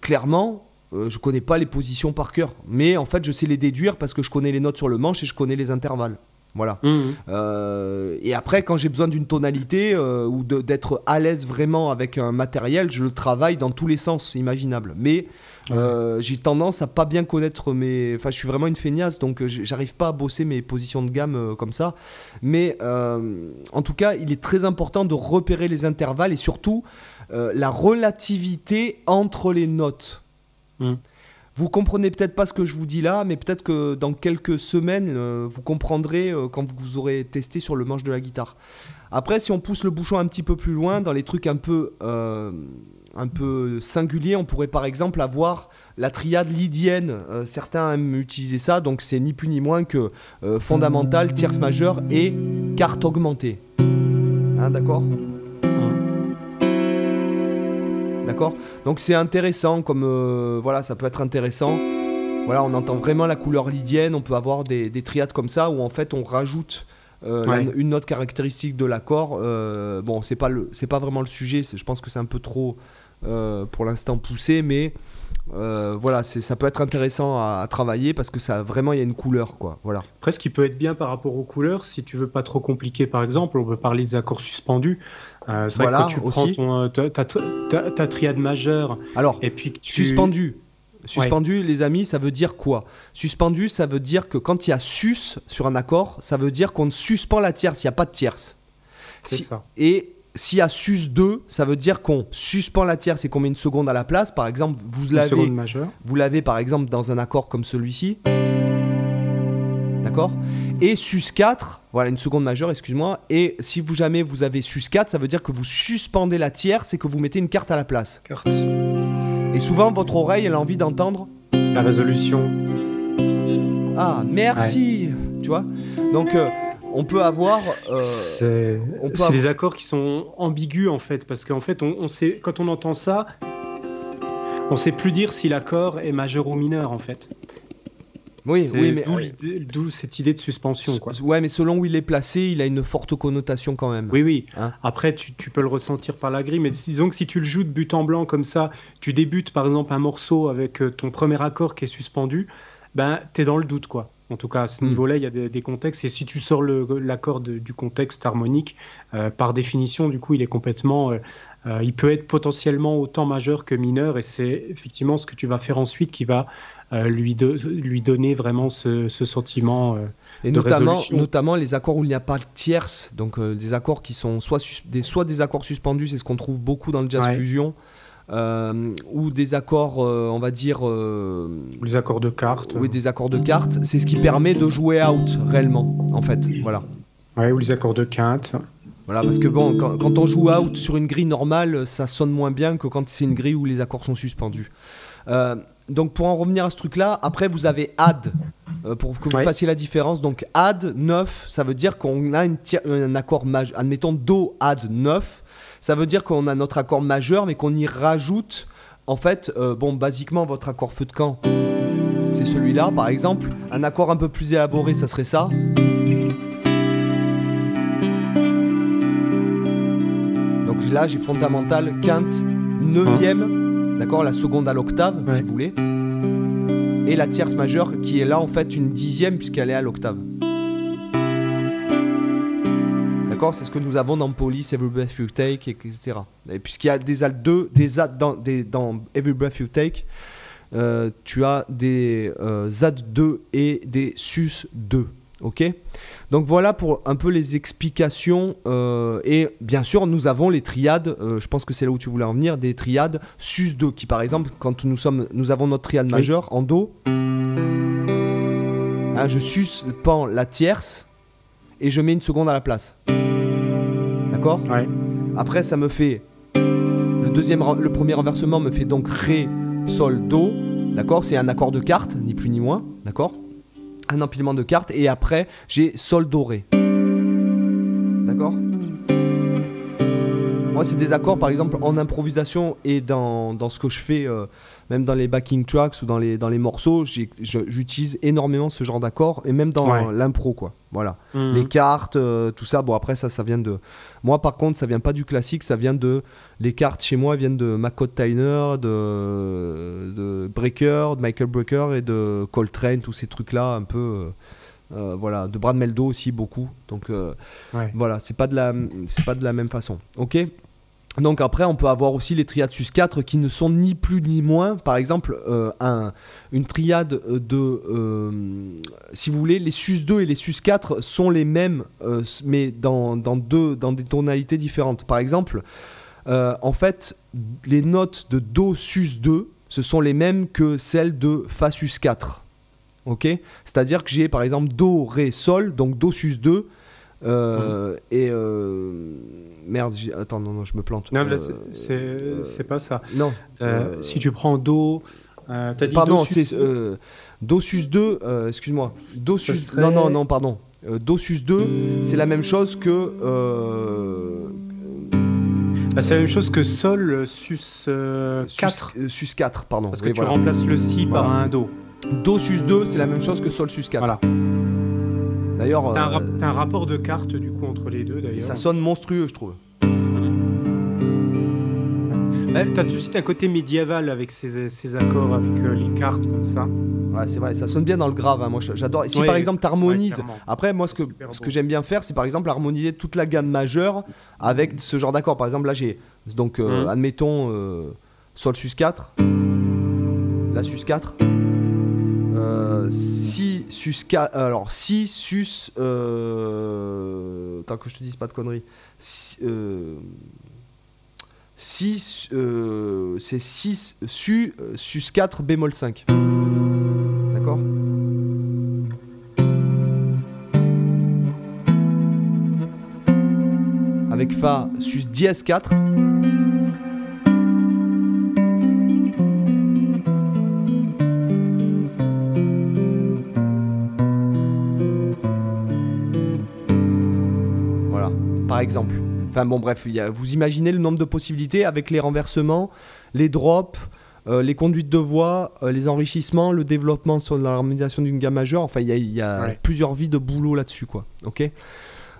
clairement, je connais pas les positions par cœur, mais en fait je sais les déduire parce que je connais les notes sur le manche et je connais les intervalles. Voilà. Mmh. Euh, et après, quand j'ai besoin d'une tonalité euh, ou d'être à l'aise vraiment avec un matériel, je le travaille dans tous les sens imaginables. Mais euh, j'ai tendance à pas bien connaître mes. Enfin, je suis vraiment une feignasse, donc j'arrive pas à bosser mes positions de gamme comme ça. Mais en tout cas, il est très important de repérer les intervalles et surtout la relativité entre les notes. Mmh. Vous comprenez peut-être pas ce que je vous dis là, mais peut-être que dans quelques semaines, euh, vous comprendrez euh, quand vous aurez testé sur le manche de la guitare. Après, si on pousse le bouchon un petit peu plus loin, dans les trucs un peu, euh, singuliers, on pourrait par exemple avoir la triade lydienne. certains aiment utiliser ça, donc c'est ni plus ni moins que fondamental, tierce majeure et carte augmentée. Hein, D'accord? D'accord Donc c'est intéressant, comme euh, voilà, ça peut être intéressant voilà, on entend vraiment la couleur lydienne. On peut avoir des, triades comme ça où en fait on rajoute une note caractéristique de l'accord. bon, c'est pas le, c'est pas vraiment le sujet. Je pense que c'est un peu trop pour l'instant poussé, mais euh, voilà, ça peut être intéressant à, travailler parce que ça vraiment il y a une couleur quoi. Voilà. Après, ce qui peut être bien par rapport aux couleurs, si tu veux pas trop compliquer, par exemple, on peut parler des accords suspendus. Euh, c'est voilà, vrai que tu aussi. prends euh, ta, triade majeure. Alors, et puis suspendu. Suspendu, les amis, ça veut dire quoi? Suspendu, ça veut dire que quand il y a sus sur un accord, ça veut dire qu'on suspend la tierce, il n'y a pas de tierce. C'est ça. Et s'il y a sus 2, ça veut dire qu'on suspend la tierce et qu'on met une seconde à la place. Par exemple, vous l'avez, vous l'avez par exemple dans un accord comme celui-ci. D'accord Et sus 4, voilà une seconde majeure, excuse-moi. Et si vous jamais vous avez sus 4, ça veut dire que vous suspendez la tierce et que vous mettez une carte à la place. Carte. Et souvent, votre oreille, elle a envie d'entendre la résolution. Ah, merci. Tu vois Donc. Euh, on peut avoir. Euh, c'est des accords qui sont ambigus en fait, parce qu'en fait, on, sait, quand on entend ça, on sait plus dire si l'accord est majeur ou mineur en fait. Oui, oui, mais d'où cette idée de suspension. Quoi. Ouais, mais selon où il est placé, il a une forte connotation quand même. Oui, oui. Hein Après, tu, peux le ressentir par la grille, mais disons que si tu le joues de but en blanc comme ça, tu débutes par exemple un morceau avec euh, ton premier accord qui est suspendu, ben es dans le doute quoi. En tout cas, à ce hmm. niveau-là, il y a des, contextes. Et si tu sors l'accord du contexte harmonique, euh, par définition, du coup, il est complètement. Euh, euh, il peut être potentiellement autant majeur que mineur. Et c'est effectivement ce que tu vas faire ensuite qui va lui, lui donner vraiment ce, sentiment. et notamment, notamment les accords où il n'y a pas de tierce, donc des accords qui sont soit, des, soit des accords suspendus, c'est ce qu'on trouve beaucoup dans le jazz fusion. Euh, ou des accords, euh, on va dire. Euh, des accords de cartes. Oui, des accords de cartes. C'est ce qui permet de jouer out réellement, en fait. Voilà. Ouais, ou les accords de quinte. Voilà, parce que bon, quand, on joue out sur une grille normale, ça sonne moins bien que quand c'est une grille où les accords sont suspendus. Donc pour en revenir à ce truc-là, après vous avez add, pour que vous fassiez la différence. Donc add 9, ça veut dire qu'on a une un accord majeur. Admettons Do add 9 ça veut dire qu'on a notre accord majeur, mais qu'on y rajoute, en fait, euh, bon, basiquement, votre accord feu de camp, c'est celui-là, par exemple. Un accord un peu plus élaboré, ça serait ça. Donc là, j'ai fondamental, quinte, neuvième, d'accord, la seconde à l'octave, si vous voulez. Et la tierce majeure, qui est là, en fait, une dixième, puisqu'elle est à l'octave. C'est ce que nous avons dans Police, Every Breath You Take, etc. Et puisqu'il y a des alt 2, des dans, des, dans Every Breath You Take, euh, tu as des euh, ZAD2 et des SUS2. Ok Donc voilà pour un peu les explications. Euh, et bien sûr, nous avons les triades. je pense que c'est là où tu voulais en venir. Des triades SUS2 qui, par exemple, quand nous, sommes, nous avons notre triade majeure en Do, hein, je suspends la tierce et je mets une seconde à la place. D'accord? Après, ça me fait. Le, deuxième, le premier renversement me fait donc Ré, Sol, Do. D'accord? C'est un accord de cartes, ni plus ni moins. D'accord? Un empilement de cartes. Et après, j'ai Sol, Do, Ré. D'accord? Moi, c'est des accords, par exemple, en improvisation et dans, dans ce que je fais. Euh, même dans les backing tracks ou dans les, dans les morceaux, j'utilise énormément ce genre d'accords et même dans l'impro, quoi. Voilà. Mhm. Les cartes, euh, tout ça. Bon, après, ça, ça vient de. Moi, par contre, ça vient pas du classique, ça vient de. Les cartes chez moi viennent de McCott Tyner, de, de Breaker, de Michael Breaker et de Coltrane, tous ces trucs-là, un peu. Euh, voilà, de Brad Meldo aussi beaucoup. Donc voilà, c'est pas de la, c'est pas de la même façon. Ok? Donc après, on peut avoir aussi les triades sus 4 qui ne sont ni plus ni moins. Par exemple, euh, un, une triade de... Euh, si vous voulez, les sus 2 et les sus 4 sont les mêmes, euh, mais dans, dans, deux, dans des tonalités différentes. Par exemple, en fait, les notes de Do sus 2, ce sont les mêmes que celles de Fa sus 4. Ok? C'est-à-dire que j'ai par exemple Do, Ré, Sol, donc Do sus 2 euh, et euh, merde, attends, non, non, je me plante. Non, euh, c'est pas ça. Non. si tu prends Do, as dit pardon, c'est Do sus 2, excuse-moi. Do sus. Non, non, non, pardon. Do sus 2, c'est la même chose que. Bah, c'est la même chose que Sol sus 4. Sus, 4, pardon. Parce que tu remplaces le Si par un Do. Do sus 2, c'est la même chose que Sol sus 4. Voilà. D'ailleurs. T'as un, un, rapport de cartes du coup entre les deux d'ailleurs. Ça sonne monstrueux, je trouve. Bah, t'as tout de suite un côté médiéval avec ces, accords, avec euh, les cartes comme ça. Ouais, c'est vrai, ça sonne bien dans le grave. Hein. Moi, j'adore. Si par exemple, t'harmonises. Après, moi, ce que, ce que j'aime bien faire, c'est par exemple harmoniser toute la gamme majeure avec ce genre d'accords. Par exemple, là, j'ai. Donc, euh, mmh. admettons, euh, Sol sus 4. La sus 4. Si sus 4. Alors, si sus. Tant que je te dise pas de conneries. Si, 6, euh, c'est 6 su euh, sus 4 bémol 5. D'accord? Avec Fa sus dièse 4. Exemple. Enfin bon, bref, vous imaginez le nombre de possibilités avec les renversements, les drops, euh, les conduites de voix, euh, les enrichissements, le développement sur l'harmonisation d'une gamme majeure. Enfin, il y a, plusieurs vies de boulot là-dessus, quoi. Ok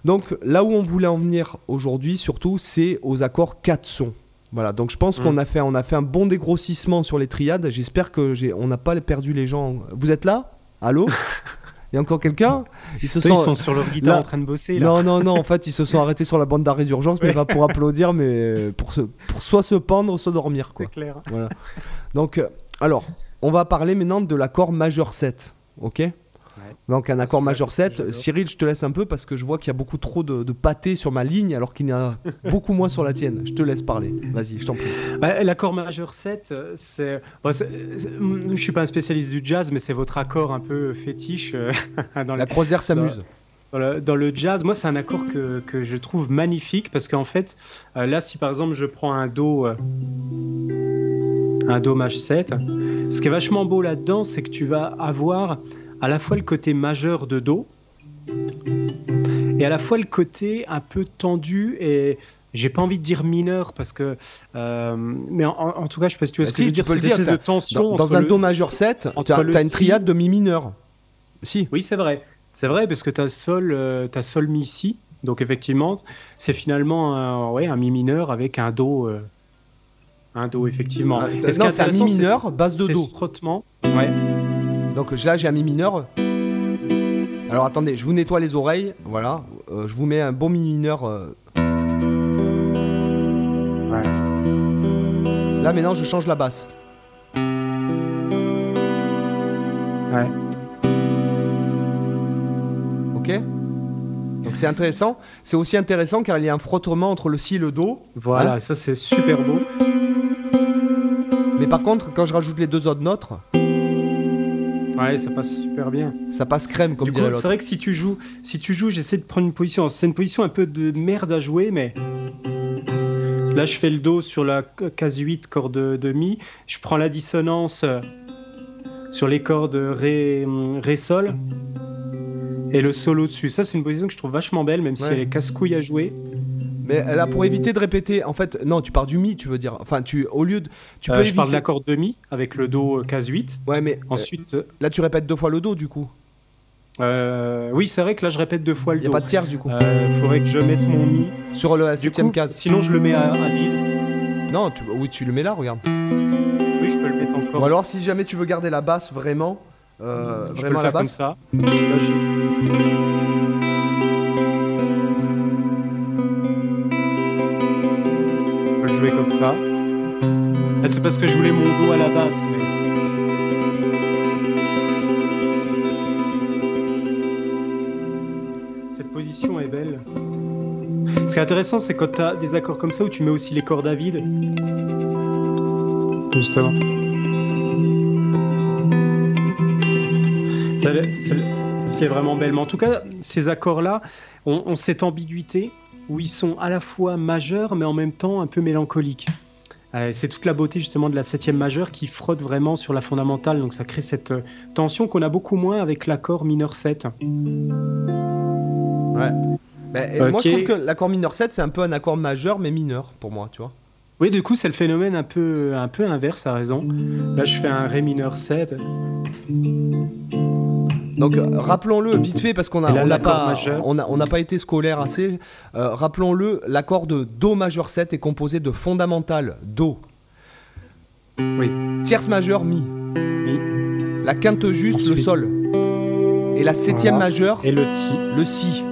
Donc là où on voulait en venir aujourd'hui, surtout, c'est aux accords 4 sons. Voilà, donc je pense mm. qu'on a fait, on a fait un bon dégrossissement sur les triades. J'espère que j'ai, on n'a pas perdu les gens. Vous êtes là? Allô? Il y a encore quelqu'un Ils se sont... sur leur guitare en train de bosser. Là. Non, non, non. En fait, ils se sont arrêtés sur la bande d'arrêt d'urgence, mais pas pour applaudir, mais pour, se... pour soit se pendre, soit dormir. C'est clair. Voilà. Donc, euh, alors, on va parler maintenant de l'accord majeur 7. Ok? Donc un accord majeur 7. Cyril, je te laisse un peu parce que je vois qu'il y a beaucoup trop de, de pâté sur ma ligne alors qu'il y en a beaucoup moins sur la tienne. Je te laisse parler. Vas-y, je t'en prie. Bah, l'accord majeur 7, euh, c'est... Bon, je suis pas un spécialiste du jazz, mais c'est votre accord un peu fétiche. Euh, dans la croisière s'amuse. Dans le, jazz, moi, c'est un accord que, que, je trouve magnifique parce qu'en fait, euh, là, si par exemple je prends un Do, un Do maj 7, ce qui est vachement beau là-dedans, c'est que tu vas avoir à la fois le côté majeur de Do et à la fois le côté un peu tendu et j'ai pas envie de dire mineur parce que euh, mais en, tout cas je sais pas si tu vois ce que je veux dire c'est dire de tension dans, un do majeur 7 tu as, une triade de mi mineur. Si. Oui c'est vrai. C'est vrai parce que tu as sol euh, as sol mi si. Donc effectivement c'est finalement un, ouais, un mi mineur avec un do euh, un do effectivement. Ah, non c'est un mi mineur base de do. frottement ouais donc là, j'ai un mi mineur. Alors attendez, je vous nettoie les oreilles. Voilà. Euh, je vous mets un bon mi mineur. Euh. Là maintenant, je change la basse. Ouais. Ok donc c'est intéressant. C'est aussi intéressant car il y a un frottement entre le si et le do. Voilà, hein. ça c'est super beau. Mais par contre, quand je rajoute les deux autres notes, Ouais, ça passe super bien. Ça passe crème, comme dirait l'autre. C'est vrai que si tu joues, si tu joues, j'essaie de prendre une position. C'est une position un peu de merde à jouer, mais là, je fais le do sur la case 8, corde de mi. Je prends la dissonance euh, sur les cordes ré, ré sol et le solo dessus. Ça, c'est une position que je trouve vachement belle, même si elle est casse-couille à jouer. Mais là, pour éviter de répéter, en fait, non, tu pars du mi, tu veux dire. Enfin, tu, au lieu de. Tu peux euh, je parle de l'accord de mi avec le do case 8. Ouais, mais. Ensuite. Euh, là, tu répètes deux fois le do, du coup. Euh, oui, c'est vrai que là, je répète deux fois le do. Il n'y a pas de tierce, du coup. Il faudrait que je mette mon mi. Sur la septième case. Sinon, je le mets à, vide. Non, tu, oui, tu le mets là, regarde. Oui, je peux le mettre encore. Ou alors, si jamais tu veux garder la basse vraiment. Euh, je vraiment peux le la basse. Comme ça. Là, comme ça. C'est parce que je voulais mon dos à la basse, mais. Cette position est belle. Ce qui est intéressant, c'est quand tu as des accords comme ça où tu mets aussi les cordes à vide. Justement. Celle-ci est vraiment belle. Mais en tout cas, ces accords-là ont cette ambiguïté où ils sont à la fois majeurs mais en même temps un peu mélancoliques. Euh, c'est toute la beauté justement de la septième majeure qui frotte vraiment sur la fondamentale, donc ça crée cette euh, tension qu'on a beaucoup moins avec l'accord mineur 7. Ouais. Moi je trouve que l'accord mineur 7 c'est un peu un accord majeur mais mineur pour moi, tu vois. Oui, du coup, c'est le phénomène un peu, un peu inverse, à raison. Là, je fais un Ré mineur 7. Donc rappelons-le vite fait parce qu'on n'a on pas, on on pas été scolaire assez. Euh, rappelons-le, l'accord de Do majeur 7 est composé de fondamental Do. Oui. Tierce majeure Mi. Mi. La quinte juste le Sol. Et la septième majeure. Et le Si. Le Si.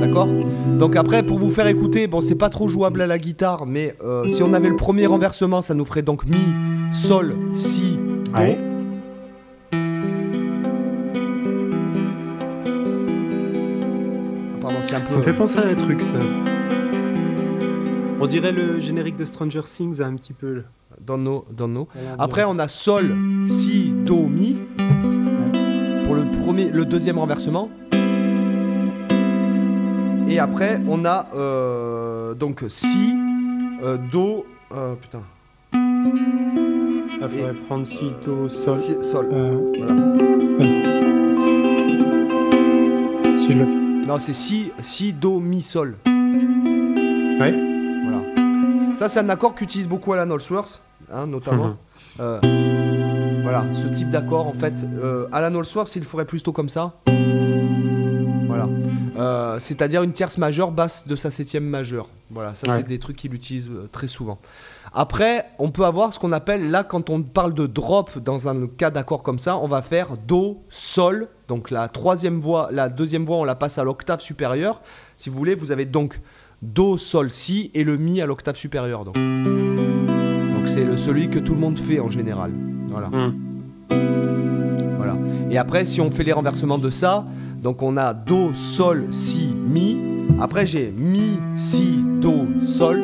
D'accord? Donc après, pour vous faire écouter, bon, c'est pas trop jouable à la guitare, mais euh, si on avait le premier renversement, ça nous ferait donc Mi, Sol, Si, Do. Ça me fait penser à un truc, ça. On dirait le générique de Stranger Things un petit peu. Dans nos, dans nos. Après, on a Sol, Si, Do, Mi. Pour le, premier, le deuxième renversement. Et après, on a euh, donc Si, euh, Do. Euh, putain. Il faudrait prendre Si, Do, Sol. sol. Voilà. Si je le fais. Non, c'est si, si, do, mi, sol. Ouais. Voilà. Ça, c'est un accord qu'utilise beaucoup Alan Allsworth, hein, notamment. Mhm. Euh, voilà, ce type d'accord, en fait. Euh, Alan Allsworth, il ferait plutôt comme ça. Voilà. Euh, c'est-à-dire une tierce majeure basse de sa septième majeure. Voilà, ça, c'est des trucs qu'il utilise très souvent. Après, on peut avoir ce qu'on appelle, là, quand on parle de drop dans un cas d'accord comme ça, on va faire Do, Sol. Donc la troisième voix, la deuxième voix, on la passe à l'octave supérieure. Si vous voulez, vous avez donc Do, Sol, Si et le Mi à l'octave supérieure. Donc donc c'est celui que tout le monde fait en général. Voilà. Hmm. Voilà. Et après, si on fait les renversements de ça, donc on a Do, Sol, Si, Mi. Après, j'ai Mi, Si, Do, Sol.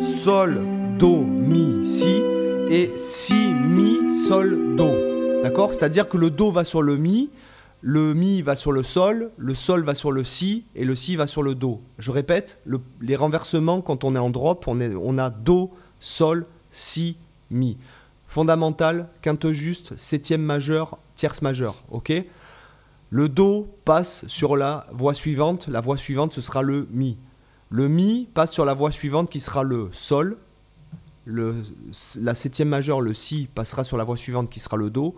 Sol, Do, Mi, Si et Si, Mi, Sol, Do. D'accord? C'est-à-dire que le Do va sur le Mi, le Mi va sur le Sol, le Sol va sur le Si et le Si va sur le Do. Je répète, les renversements quand on est en drop, on, a Do, Sol, Si, Mi. Fondamental, quinte juste, septième majeur, tierce majeure. Ok? Le Do passe sur la voix suivante. La voix suivante, ce sera le Mi. Le Mi passe sur la voix suivante qui sera le Sol la septième majeure, le Si, passera sur la voie suivante qui sera le Do.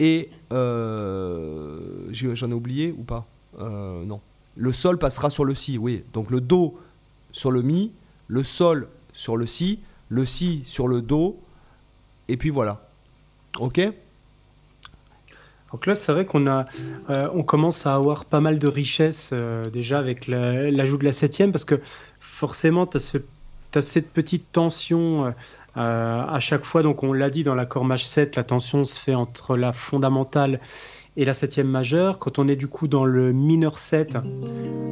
Et euh, j'en ai oublié ou pas? Euh, Non. Le Sol passera sur le Si, oui. Donc le Do sur le Mi, le Sol sur le Si, le Si sur le Do. Et puis voilà. Ok? Donc là, c'est vrai qu'on a, euh, on commence à avoir pas mal de richesse déjà avec l'ajout de la septième, parce que forcément, tu as ce cette petite tension euh, à chaque fois. Donc, on l'a dit dans l'accord maj 7, la tension se fait entre la fondamentale et la septième majeure. Quand on est du coup dans le mineur 7,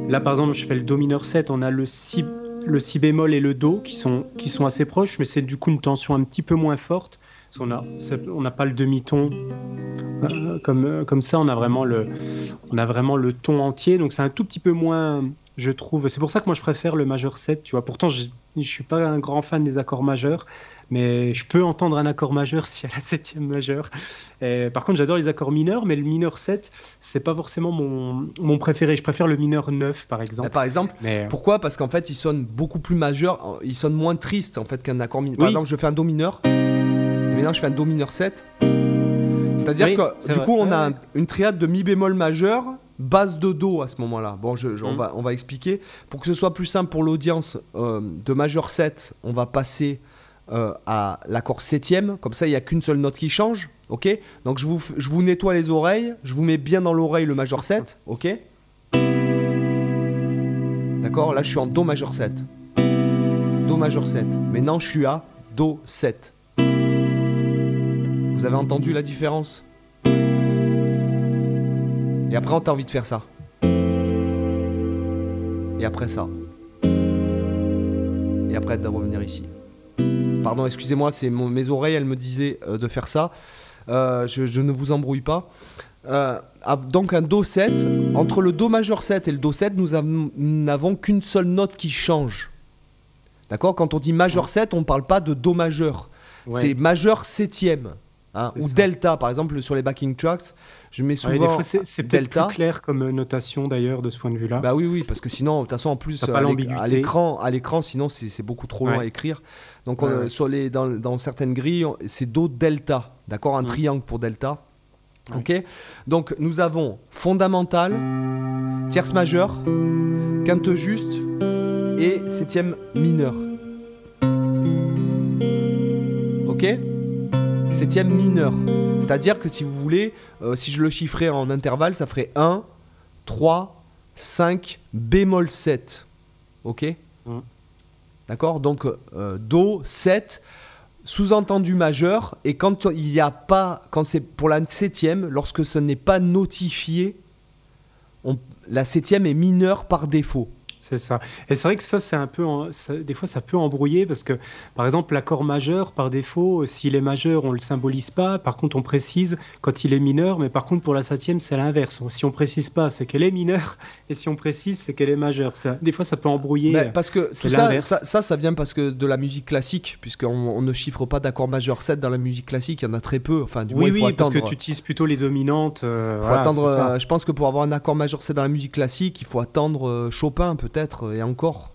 là par exemple, je fais le do mineur 7, on a le si, le si bémol et le do qui sont, qui sont assez proches, mais c'est du coup une tension un petit peu moins forte. On n'a pas le demi-ton euh, comme, euh, comme ça, on a, vraiment le, on a vraiment le ton entier, donc c'est un tout petit peu moins, je trouve. C'est pour ça que moi je préfère le majeur 7, tu vois. Pourtant, je ne suis pas un grand fan des accords majeurs, mais je peux entendre un accord majeur si y a la septième majeure. par contre, j'adore les accords mineurs, mais le mineur 7, c'est pas forcément mon, mon, préféré. Je préfère le mineur 9, par exemple. par exemple, mais... pourquoi? Parce qu'en fait, il sonne beaucoup plus majeur, il sonne moins triste en fait qu'un accord mineur. Par exemple, je fais un do mineur, maintenant je fais un do mineur 7. C'est-à-dire que du coup, on a une triade de mi bémol majeur, base de do à ce moment-là. Bon, je, on, mm. va, on va expliquer. Pour que ce soit plus simple pour l'audience, euh, de majeur 7, on va passer euh, à l'accord septième. Comme ça, il n'y a qu'une seule note qui change. Ok? Donc je vous, je vous nettoie les oreilles. Je vous mets bien dans l'oreille le majeur 7. Ok? D'accord? Là, je suis en Do majeur 7. Do majeur 7. Maintenant, je suis à Do 7. Vous avez entendu la différence Et après, on t'a envie de faire ça. Et après ça. Et après, de revenir ici. Pardon, excusez-moi, c'est mes oreilles, elles me disaient euh, de faire ça. Euh, je, ne vous embrouille pas. Euh, donc un Do 7, entre le Do majeur 7 et le Do 7, nous n'avons qu'une seule note qui change. D'accord? Quand on dit majeur 7, on ne parle pas de Do majeur. C'est majeur septième. Hein, ou delta, par exemple, sur les backing tracks, je mets souvent c'est delta. plus clair comme notation d'ailleurs de ce point de vue-là. Bah oui, oui, parce que sinon, de toute façon, en plus, à l'écran, à l'écran, sinon c'est beaucoup trop long à écrire. Donc sur les, dans, dans, certaines grilles, c'est do delta, d'accord, un triangle pour delta. Ok, donc nous avons fondamental, tierce majeure, quinte juste et septième mineur. Ok septième mineur. C'est-à-dire que si vous voulez, euh, si je le chiffrais en intervalle, ça ferait 1, 3, 5, bémol 7. Ok mmh. D'accord? Donc, euh, Do, 7, sous-entendu majeur. Et quand il n'y a pas, quand c'est pour la septième, lorsque ce n'est pas notifié, la septième est mineure par défaut. C'est ça. Et c'est vrai que ça, c'est un peu, des fois, ça peut embrouiller parce que, par exemple, l'accord majeur, par défaut, s'il est majeur, on le symbolise pas. Par contre, on précise quand il est mineur, mais par contre, pour la septième, c'est l'inverse. Si on précise pas, c'est qu'elle est mineure, et si on précise, c'est qu'elle est majeure. Ça, des fois, ça peut embrouiller. Mais parce que ça, ça, ça, vient parce que de la musique classique, puisqu'on on ne chiffre pas d'accord majeur 7 dans la musique classique, il y en a très peu. Enfin, du oui, moins, il faut oui, parce que tu utilises plutôt les dominantes. Euh, faut attendre. Euh, je pense que pour avoir un accord majeur 7 dans la musique classique, il faut attendre euh, Chopin peut-être peut-être, et encore.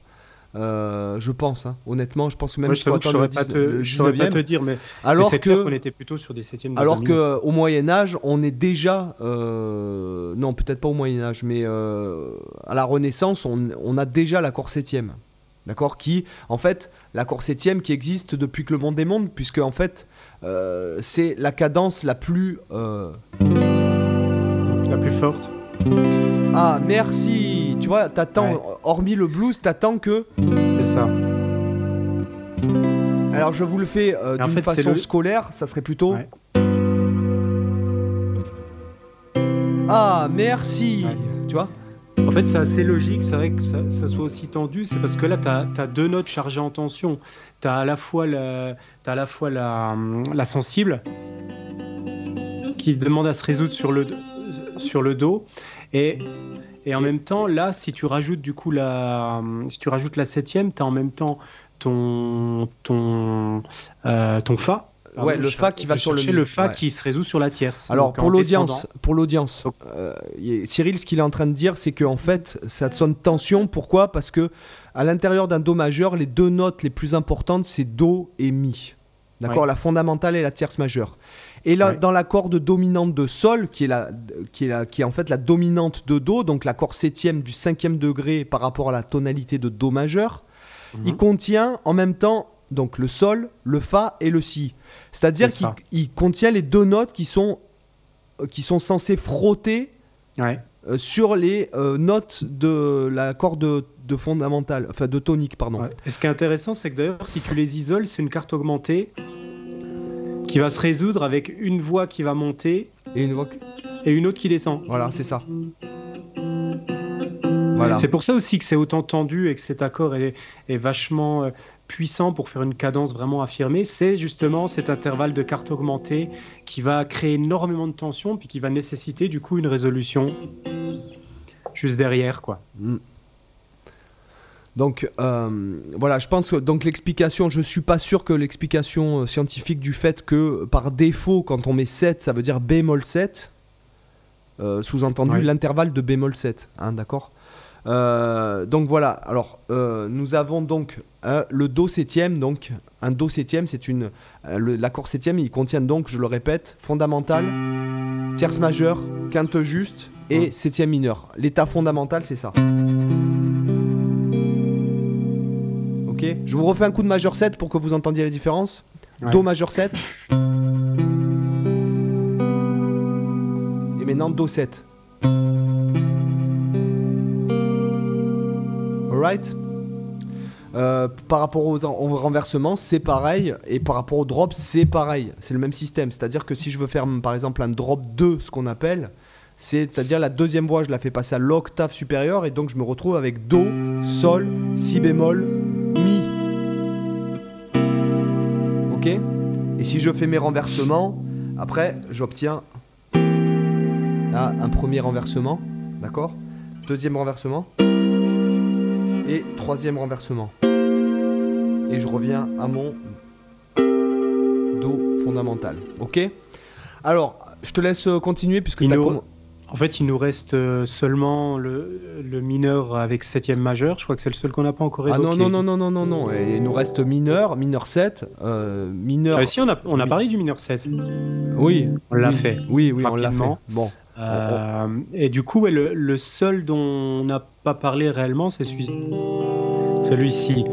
Euh, je pense, hein. honnêtement, je pense que même je ne saurais pas, te dire, mais alors que on était plutôt sur des septièmes. alors que au Moyen Âge, on est déjà, euh, non, peut-être pas au Moyen Âge, mais euh, à la Renaissance, on, on a déjà l'accord septième, d'accord, qui, en fait, l'accord septième qui existe depuis que le monde est monde, puisque en fait, c'est la cadence la plus, la plus forte. Ah, merci. Tu vois, t'attends, hormis le blues, t'attends que. C'est ça. Alors je vous le fais euh, d'une façon scolaire, ça serait plutôt. Ah, merci. Tu vois en fait, c'est assez logique, c'est vrai que ça, soit aussi tendu, c'est parce que là, tu as, deux notes chargées en tension. Tu as à la fois, la, as à la, fois la, la sensible, qui demande à se résoudre sur le, sur le dos, et, et en même temps, là, si tu rajoutes du coup la, si tu rajoutes la septième, tu as en même temps ton, ton, euh, ton Fa. ouais, le Fa qui va sur le le Fa qui se résout sur la tierce. Alors pour l'audience, pour l'audience, euh, Cyril, ce qu'il est en train de dire, c'est qu'en fait, ça sonne tension. Pourquoi? Parce que à l'intérieur d'un Do majeur, les deux notes les plus importantes, c'est Do et Mi. D'accord, la fondamentale et la tierce majeure. Et là, dans la corde dominante de Sol, qui est, la, qui, est la, qui est en fait la dominante de Do, donc l'accord septième du cinquième degré par rapport à la tonalité de Do majeur, il mhm. contient en même temps donc le Sol, le Fa et le Si. C'est-à-dire qu'il contient les deux notes qui sont, qui sont censées frotter sur les euh, notes de la corde de fondamentale, enfin de tonique, pardon. Et ce qui est intéressant, c'est que d'ailleurs, si tu les isoles, c'est une carte augmentée qui va se résoudre avec une voix qui va monter et une voix et une autre qui descend. Voilà, c'est ça. Voilà. C'est pour ça aussi que c'est autant tendu et que cet accord est, vachement euh, puissant pour faire une cadence vraiment affirmée. C'est justement cet intervalle de carte augmentée qui va créer énormément de tension puis qui va nécessiter du coup une résolution juste derrière quoi. Mm. Donc euh, voilà, je pense que donc l'explication, je suis pas sûr que l'explication euh, scientifique du fait que par défaut, quand on met 7, ça veut dire bémol 7, euh, sous-entendu l'intervalle de bémol 7, hein, d'accord? Donc voilà, alors nous avons donc le Do septième, donc un Do septième, c'est une l'accord septième, il contient donc, je le répète, fondamental, tierce majeure, quinte juste et septième mineur. L'état fondamental, c'est ça. Je vous refais un coup de majeur 7 pour que vous entendiez la différence. Do majeur 7. Et maintenant Do 7. Euh, par rapport aux, renversements, c'est pareil. Et par rapport au drop, c'est pareil. C'est le même système. C'est-à-dire que si je veux faire, par exemple, un drop 2, ce qu'on appelle, c'est-à-dire la deuxième voix, je la fais passer à l'octave supérieure. Et donc, je me retrouve avec Do, Sol, Si bémol, Mi. Ok? Et si je fais mes renversements, après, j'obtiens un premier renversement. D'accord? Deuxième renversement. Et troisième renversement. Et je reviens à mon Do fondamental. Ok? Alors, je te laisse continuer puisque tu as... En fait, il nous reste euh, seulement le, mineur avec septième majeur. Je crois que c'est le seul qu'on n'a pas encore évoqué. Ah non, non, non, non, non, non, non. il nous reste mineur, mineur 7, euh, mineur... Ah, si, on a, on a parlé du mineur 7. Oui. On l'a fait. Oui, oui, on l'a fait. Bon. Euh, et du coup, le, le seul dont on n'a pas parlé réellement, c'est celui-ci. Celui-ci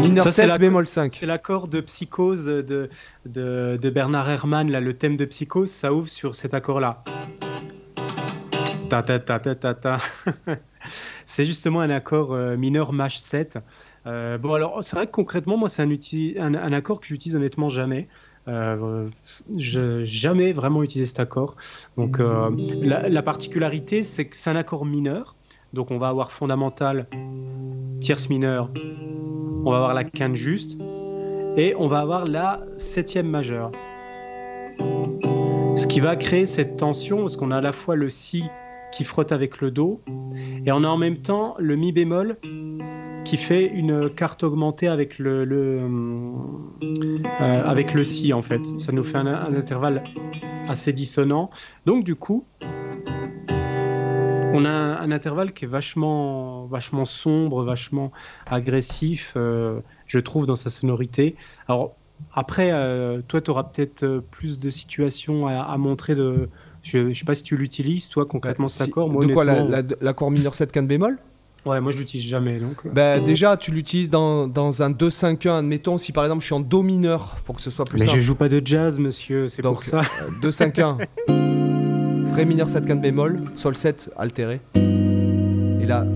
mineur 7 bémol 5. C'est l'accord de psychose de, de, Bernard Herrmann, là, le thème de psychose, ça ouvre sur cet accord-là. Ta ta ta ta ta ta. c'est justement un accord euh, mineur maj 7. Euh, bon, alors, c'est vrai que concrètement, moi, c'est un, un, accord que j'utilise honnêtement jamais. Euh, je jamais vraiment utilisé cet accord. Donc, euh, la, la, particularité, c'est que c'est un accord mineur. Donc, on va avoir fondamental, tierce mineure, on va avoir la quinte juste et on va avoir la septième majeure. Ce qui va créer cette tension parce qu'on a à la fois le si qui frotte avec le do et on a en même temps le mi bémol qui fait une carte augmentée avec le, euh, avec le si en fait. Ça nous fait un, un intervalle assez dissonant. Donc du coup, on a un, intervalle qui est vachement, vachement sombre, vachement agressif, euh, je trouve, dans sa sonorité. Alors, après, euh, toi, tu auras peut-être euh, plus de situations à, montrer. De... Je ne sais pas si tu l'utilises, toi, concrètement, cet accord. de quoi L'accord mineur 7 quinte bémol? Ouais, moi je l'utilise jamais. Donc... Bah, déjà, tu l'utilises dans, dans, un 2-5-1, admettons, si par exemple je suis en Do mineur, pour que ce soit plus Mais simple. Mais je joue pas de jazz, monsieur, c'est pour ça. 2-5-1. Ré mineur 7 quinte bémol, Sol 7 altéré. Et là.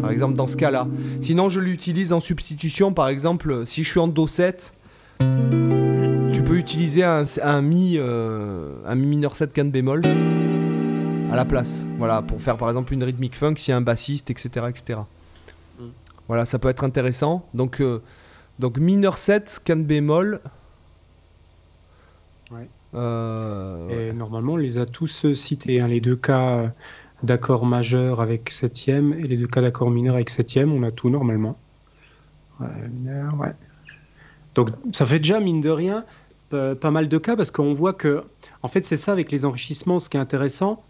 Par exemple, dans ce cas-là. Sinon, je l'utilise en substitution. Par exemple, si je suis en Do 7, tu peux utiliser un, Mi, euh, un Mi mineur 7 quinte bémol à la place. Voilà, pour faire par exemple une rythmique funk s'il y a un bassiste, etc. etc. Mm. Voilà, ça peut être intéressant. Donc, euh, donc mineur 7, quinte bémol. Ouais. Euh, et normalement, on les a tous euh, cités, hein, les deux cas d'accord majeur avec septième et les deux cas d'accord mineur avec septième, on a tout normalement. Ouais, mineur, ouais. Donc ça fait déjà, mine de rien, pas mal de cas parce qu'on voit que, en fait, c'est ça avec les enrichissements, ce qui est intéressant,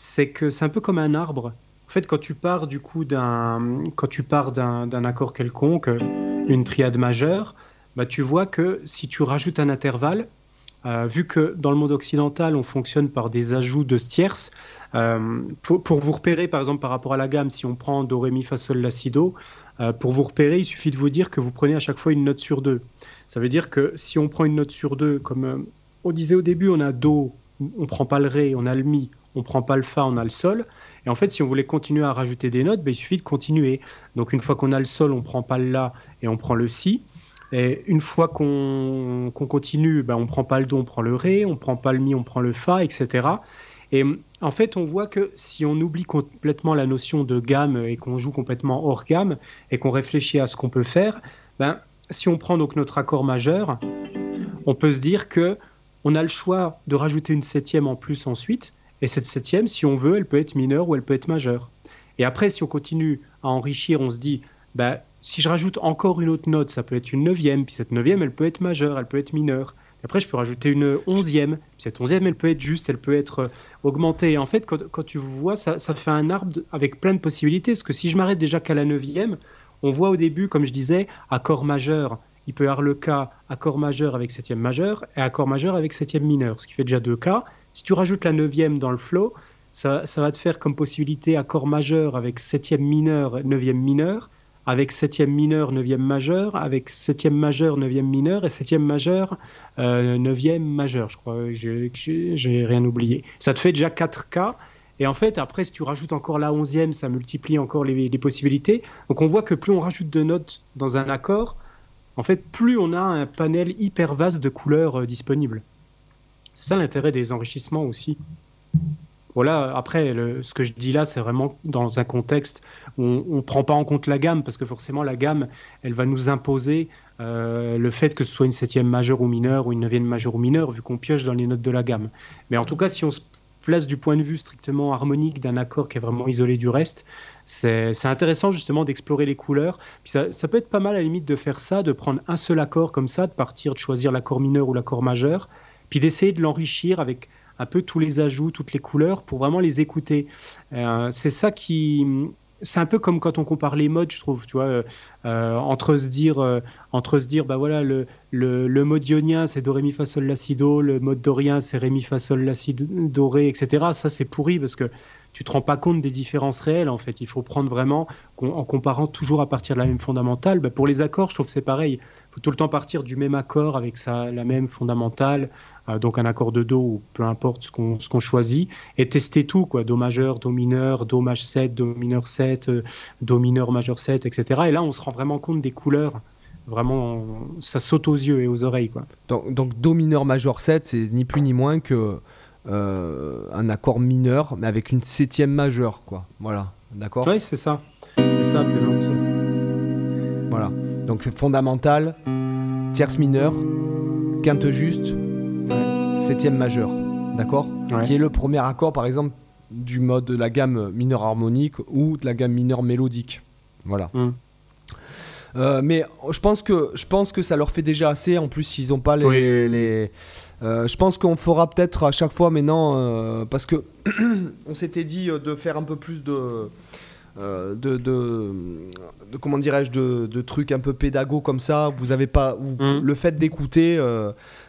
c'est que c'est un peu comme un arbre. En fait, quand tu pars du coup d'un, quand tu pars d'un accord quelconque, une triade majeure, bah, tu vois que si tu rajoutes un intervalle, euh, vu que dans le monde occidental, on fonctionne par des ajouts de tierces, euh, pour, vous repérer, par exemple, par rapport à la gamme, si on prend Do, Ré, Mi, Fa, Sol, La, Si, Do, euh, pour vous repérer, il suffit de vous dire que vous prenez à chaque fois une note sur deux. Ça veut dire que si on prend une note sur deux, comme on disait au début, on a Do, on prend pas le Ré, on a le Mi, on prend pas le Fa, on a le Sol. Et en fait, si on voulait continuer à rajouter des notes, ben, il suffit de continuer. Donc une fois qu'on a le Sol, on prend pas le La et on prend le Si. Et une fois qu'on continue, ben, on prend pas le do, on prend le ré, on prend pas le mi, on prend le fa, etc. Et en fait, on voit que si on oublie complètement la notion de gamme et qu'on joue complètement hors gamme et qu'on réfléchit à ce qu'on peut faire, ben, si on prend donc notre accord majeur, on peut se dire que on a le choix de rajouter une septième en plus ensuite, et cette septième, si on veut, elle peut être mineure ou elle peut être majeure. Et après, si on continue à enrichir, on se dit, ben, si je rajoute encore une autre note, ça peut être une neuvième, puis cette neuvième, elle peut être majeure, elle peut être mineure. après, je peux rajouter une onzième, puis cette onzième, elle peut être juste, elle peut être euh, augmentée. Et en fait, quand, tu vois, ça, ça, fait un arbre avec plein de possibilités. Parce que si je m'arrête déjà qu'à la neuvième, on voit au début, comme je disais, accord majeur. Il peut y avoir le cas accord majeur avec septième majeur et accord majeur avec septième mineur, ce qui fait déjà deux cas. Si tu rajoutes la neuvième dans le flow, ça, va te faire comme possibilité accord majeur avec septième mineur, neuvième mineur, avec septième mineur, neuvième majeur, avec septième majeur, neuvième mineur et septième majeur, euh, neuvième majeur. Je crois j'ai rien oublié. Ça te fait déjà 4 cas. Et en fait, après, si tu rajoutes encore la onzième, ça multiplie encore les, possibilités. Donc on voit que plus on rajoute de notes dans un accord, en fait, plus on a un panel hyper vaste de couleurs euh, disponibles. C'est ça l'intérêt des enrichissements aussi. Voilà, après, ce que je dis là, c'est vraiment dans un contexte où on ne prend pas en compte la gamme, parce que forcément, la gamme, elle va nous imposer euh, le fait que ce soit une septième majeure ou mineure, ou une neuvième majeure ou mineure, vu qu'on pioche dans les notes de la gamme. Mais en tout cas, si on se place du point de vue strictement harmonique d'un accord qui est vraiment isolé du reste, c'est intéressant justement d'explorer les couleurs. Ça, peut être pas mal à la limite de faire ça, de prendre un seul accord comme ça, de partir, de choisir l'accord mineur ou l'accord majeur, puis d'essayer de l'enrichir avec un peu tous les ajouts, toutes les couleurs pour vraiment les écouter. Euh, c'est ça qui, c'est un peu comme quand on compare les modes, je trouve, tu vois, euh, euh, entre se dire, entre se dire, bah voilà, le, le, le mode ionien c'est do ré mi fa sol la si do, le mode dorien c'est ré mi fa sol la si do ré, etc. Ça c'est pourri parce que tu te rends pas compte des différences réelles en fait. Il faut prendre vraiment en comparant toujours à partir de la même fondamentale. Bah, pour les accords, je trouve c'est pareil. Il faut tout le temps partir du même accord avec la même fondamentale. Euh, donc un accord de Do ou peu importe ce qu'on choisit, et tester tout, quoi, Do majeur, Do mineur, Do maj 7, Do mineur 7, euh, Do mineur majeur 7, etc. Et là, on se rend vraiment compte des couleurs. Vraiment, ça saute aux yeux et aux oreilles. Quoi. Donc, donc Do mineur majeur 7, c'est ni plus ni moins que euh, un accord mineur, mais avec une septième majeure. Quoi. Voilà, d'accord? Oui, c'est ça. C'est ça, Voilà. Donc fondamental, tierce mineure, quinte juste, septième majeur, d'accord? Qui est le premier accord, par exemple, du mode de la gamme mineure harmonique ou de la gamme mineure mélodique. Voilà. Mm. Euh, mais je pense, que, je pense que ça leur fait déjà assez. En plus, ils n'ont pas les. les je pense qu'on fera peut-être à chaque fois maintenant, euh, parce que on s'était dit de faire un peu plus de, de, de, comment dirais-je, de, trucs un peu pédago comme ça. Vous avez pas, mm. le fait d'écouter,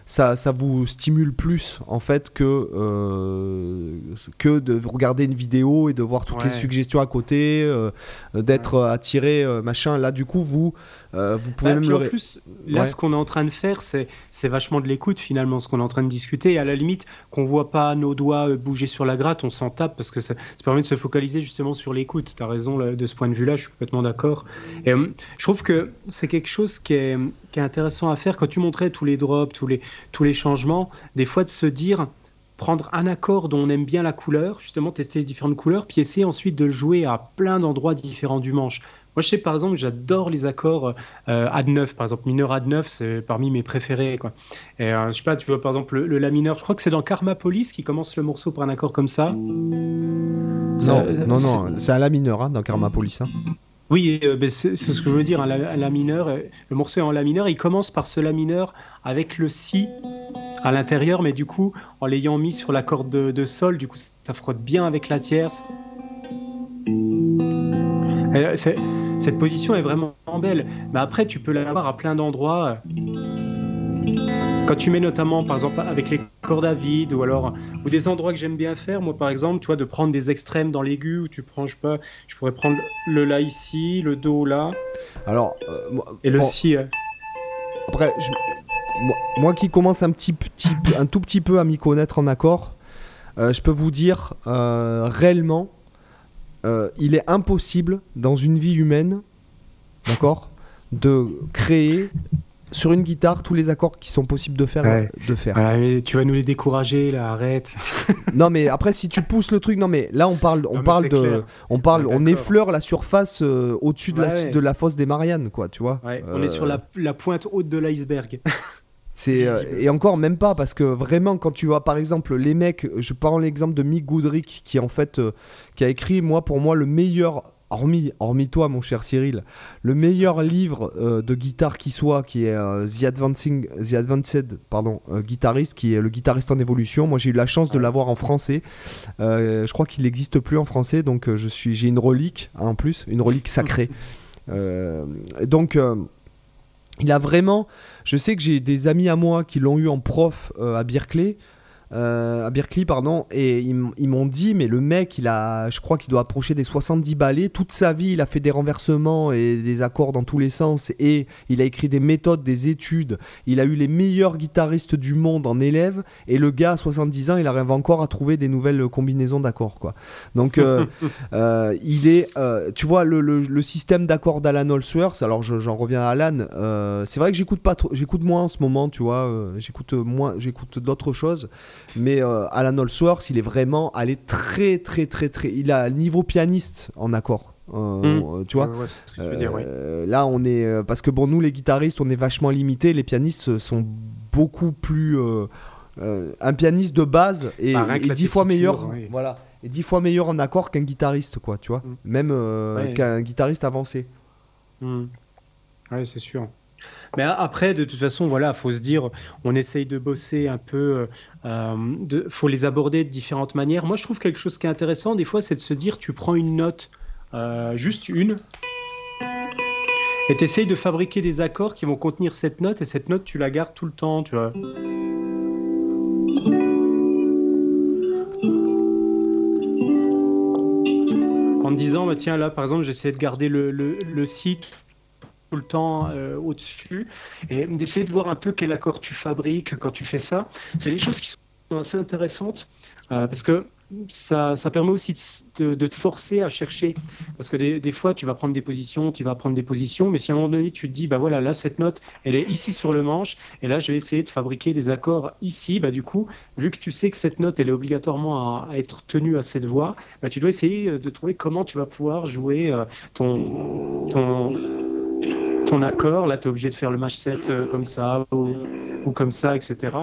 ça, ça, vous stimule plus en fait que, euh, que de regarder une vidéo et de voir toutes les suggestions à côté, euh, d'être attiré, euh, machin. Là, du coup, vous, vous pouvez bah, même le. En plus, là, ce qu'on est en train de faire, c'est vachement de l'écoute finalement, ce qu'on est en train de discuter. Et à la limite, qu'on voit pas nos doigts bouger sur la gratte, on s'en tape parce que ça, permet de se focaliser justement sur l'écoute. Tu as raison de ce point de vue-là, je suis complètement d'accord. Et je trouve que c'est quelque chose qui est, qui est intéressant à faire quand tu montrais tous les drops, tous les tous les changements, des fois de se dire prendre un accord dont on aime bien la couleur, justement tester les différentes couleurs, puis essayer ensuite de le jouer à plein d'endroits différents du manche. Moi, je sais par exemple, j'adore les accords euh, ad 9, par exemple, mineur ad 9, c'est parmi mes préférés. Quoi. Et euh, je sais pas, tu vois par exemple le, la mineur, je crois que c'est dans Karma Police qui commence le morceau par un accord comme ça. Non, non, non, c'est à la mineur hein, dans Karma Police. Hein. Oui, euh, c'est ce que je veux dire, un la, mineur. Euh, le morceau est en la mineur. Il commence par ce la mineur avec le si à l'intérieur, mais du coup, en l'ayant mis sur la corde de, sol, du coup, ça frotte bien avec la tierce. Euh, cette position est vraiment belle. Mais après, tu peux l'avoir à plein d'endroits. Quand tu mets notamment, par exemple, avec les cordes à vide ou alors ou des endroits que j'aime bien faire, moi par exemple, tu vois, de prendre des extrêmes dans l'aigu où tu prends, je sais pas, je pourrais prendre le la ici, le do là. Alors, euh, et le si. Après, moi, qui commence un petit, petit, un tout petit peu à m'y connaître en accord, euh, je peux vous dire euh, réellement, il est impossible dans une vie humaine, d'accord, de créer sur une guitare tous les accords qui sont possibles de faire. De faire. tu vas nous les décourager là, arrête. non mais après si tu pousses le truc, non mais là on parle, on parle de, on parle, on effleure la surface euh, au-dessus de, la, de la fosse des Mariannes quoi, tu vois. On est sur la, la pointe haute de l'iceberg. C'est euh, et encore même pas parce que vraiment quand tu vois par exemple les mecs, je prends l'exemple de Mick Goodrick qui en fait euh, qui a écrit moi pour moi le meilleur hormis, hormis toi, mon cher Cyril, le meilleur livre euh, de guitare qui soit, qui est euh, The, Advancing, The Advanced pardon, euh, Guitariste, qui est le guitariste en évolution. Moi, j'ai eu la chance de l'avoir en français. je crois qu'il n'existe plus en français, donc je suis, j'ai une relique hein, en plus, une relique sacrée. donc. il a vraiment. Je sais que j'ai des amis à moi qui l'ont eu en prof à Berkeley. Euh, à Berkeley, pardon, et ils, m'ont dit, mais le mec, il a, je crois qu'il doit approcher des 70 balais. Toute sa vie, il a fait des renversements et des accords dans tous les sens, et il a écrit des méthodes, des études. Il a eu les meilleurs guitaristes du monde en élève, et le gars, à 70 ans, il arrive encore à trouver des nouvelles combinaisons d'accords, quoi. Donc, euh, euh, il est, tu vois, le, le, système d'accords d'Alan Holsworth, alors j'en reviens à Alan, c'est vrai que j'écoute pas j'écoute moins en ce moment, tu vois, j'écoute moins, j'écoute d'autres choses. Mais euh, Alan Holsworth, il est vraiment allé très, très, très, très. Il a niveau pianiste en accord. Euh, hmm. Tu vois euh, Là, on est. Parce que bon, nous, les guitaristes, on est vachement limités. Les pianistes sont beaucoup plus. un pianiste de base est, dix fois meilleur. Voilà est dix fois meilleur en accord qu'un guitariste, quoi, tu vois. Mm. Même qu'un guitariste avancé. Mm. Ouais, c'est sûr. Mais après, de toute façon, voilà, faut se dire, on essaye de bosser un peu, euh, de, faut les aborder de différentes manières. Moi, je trouve quelque chose qui est intéressant, des fois, c'est de se dire, tu prends une note, euh, juste une, et tu essayes de fabriquer des accords qui vont contenir cette note, et cette note, tu la gardes tout le temps, tu vois. En disant, bah, tiens, là, par exemple, j'essaie de garder le, le, le site tout le temps euh, au-dessus et d'essayer de voir un peu quel accord tu fabriques quand tu fais ça. C'est des choses qui sont assez intéressantes euh, parce que ça, ça, permet aussi de, te forcer à chercher. Parce que des, des, fois, tu vas prendre des positions, tu vas prendre des positions, mais si à un moment donné, tu te dis, bah voilà, là, cette note, elle est ici sur le manche, et là, je vais essayer de fabriquer des accords ici, bah du coup, vu que tu sais que cette note, elle est obligatoirement à, être tenue à cette voix, bah, tu dois essayer de trouver comment tu vas pouvoir jouer euh, ton, ton ton accord. Là, tu es obligé de faire le match 7 euh, comme ça ou, comme ça, etc.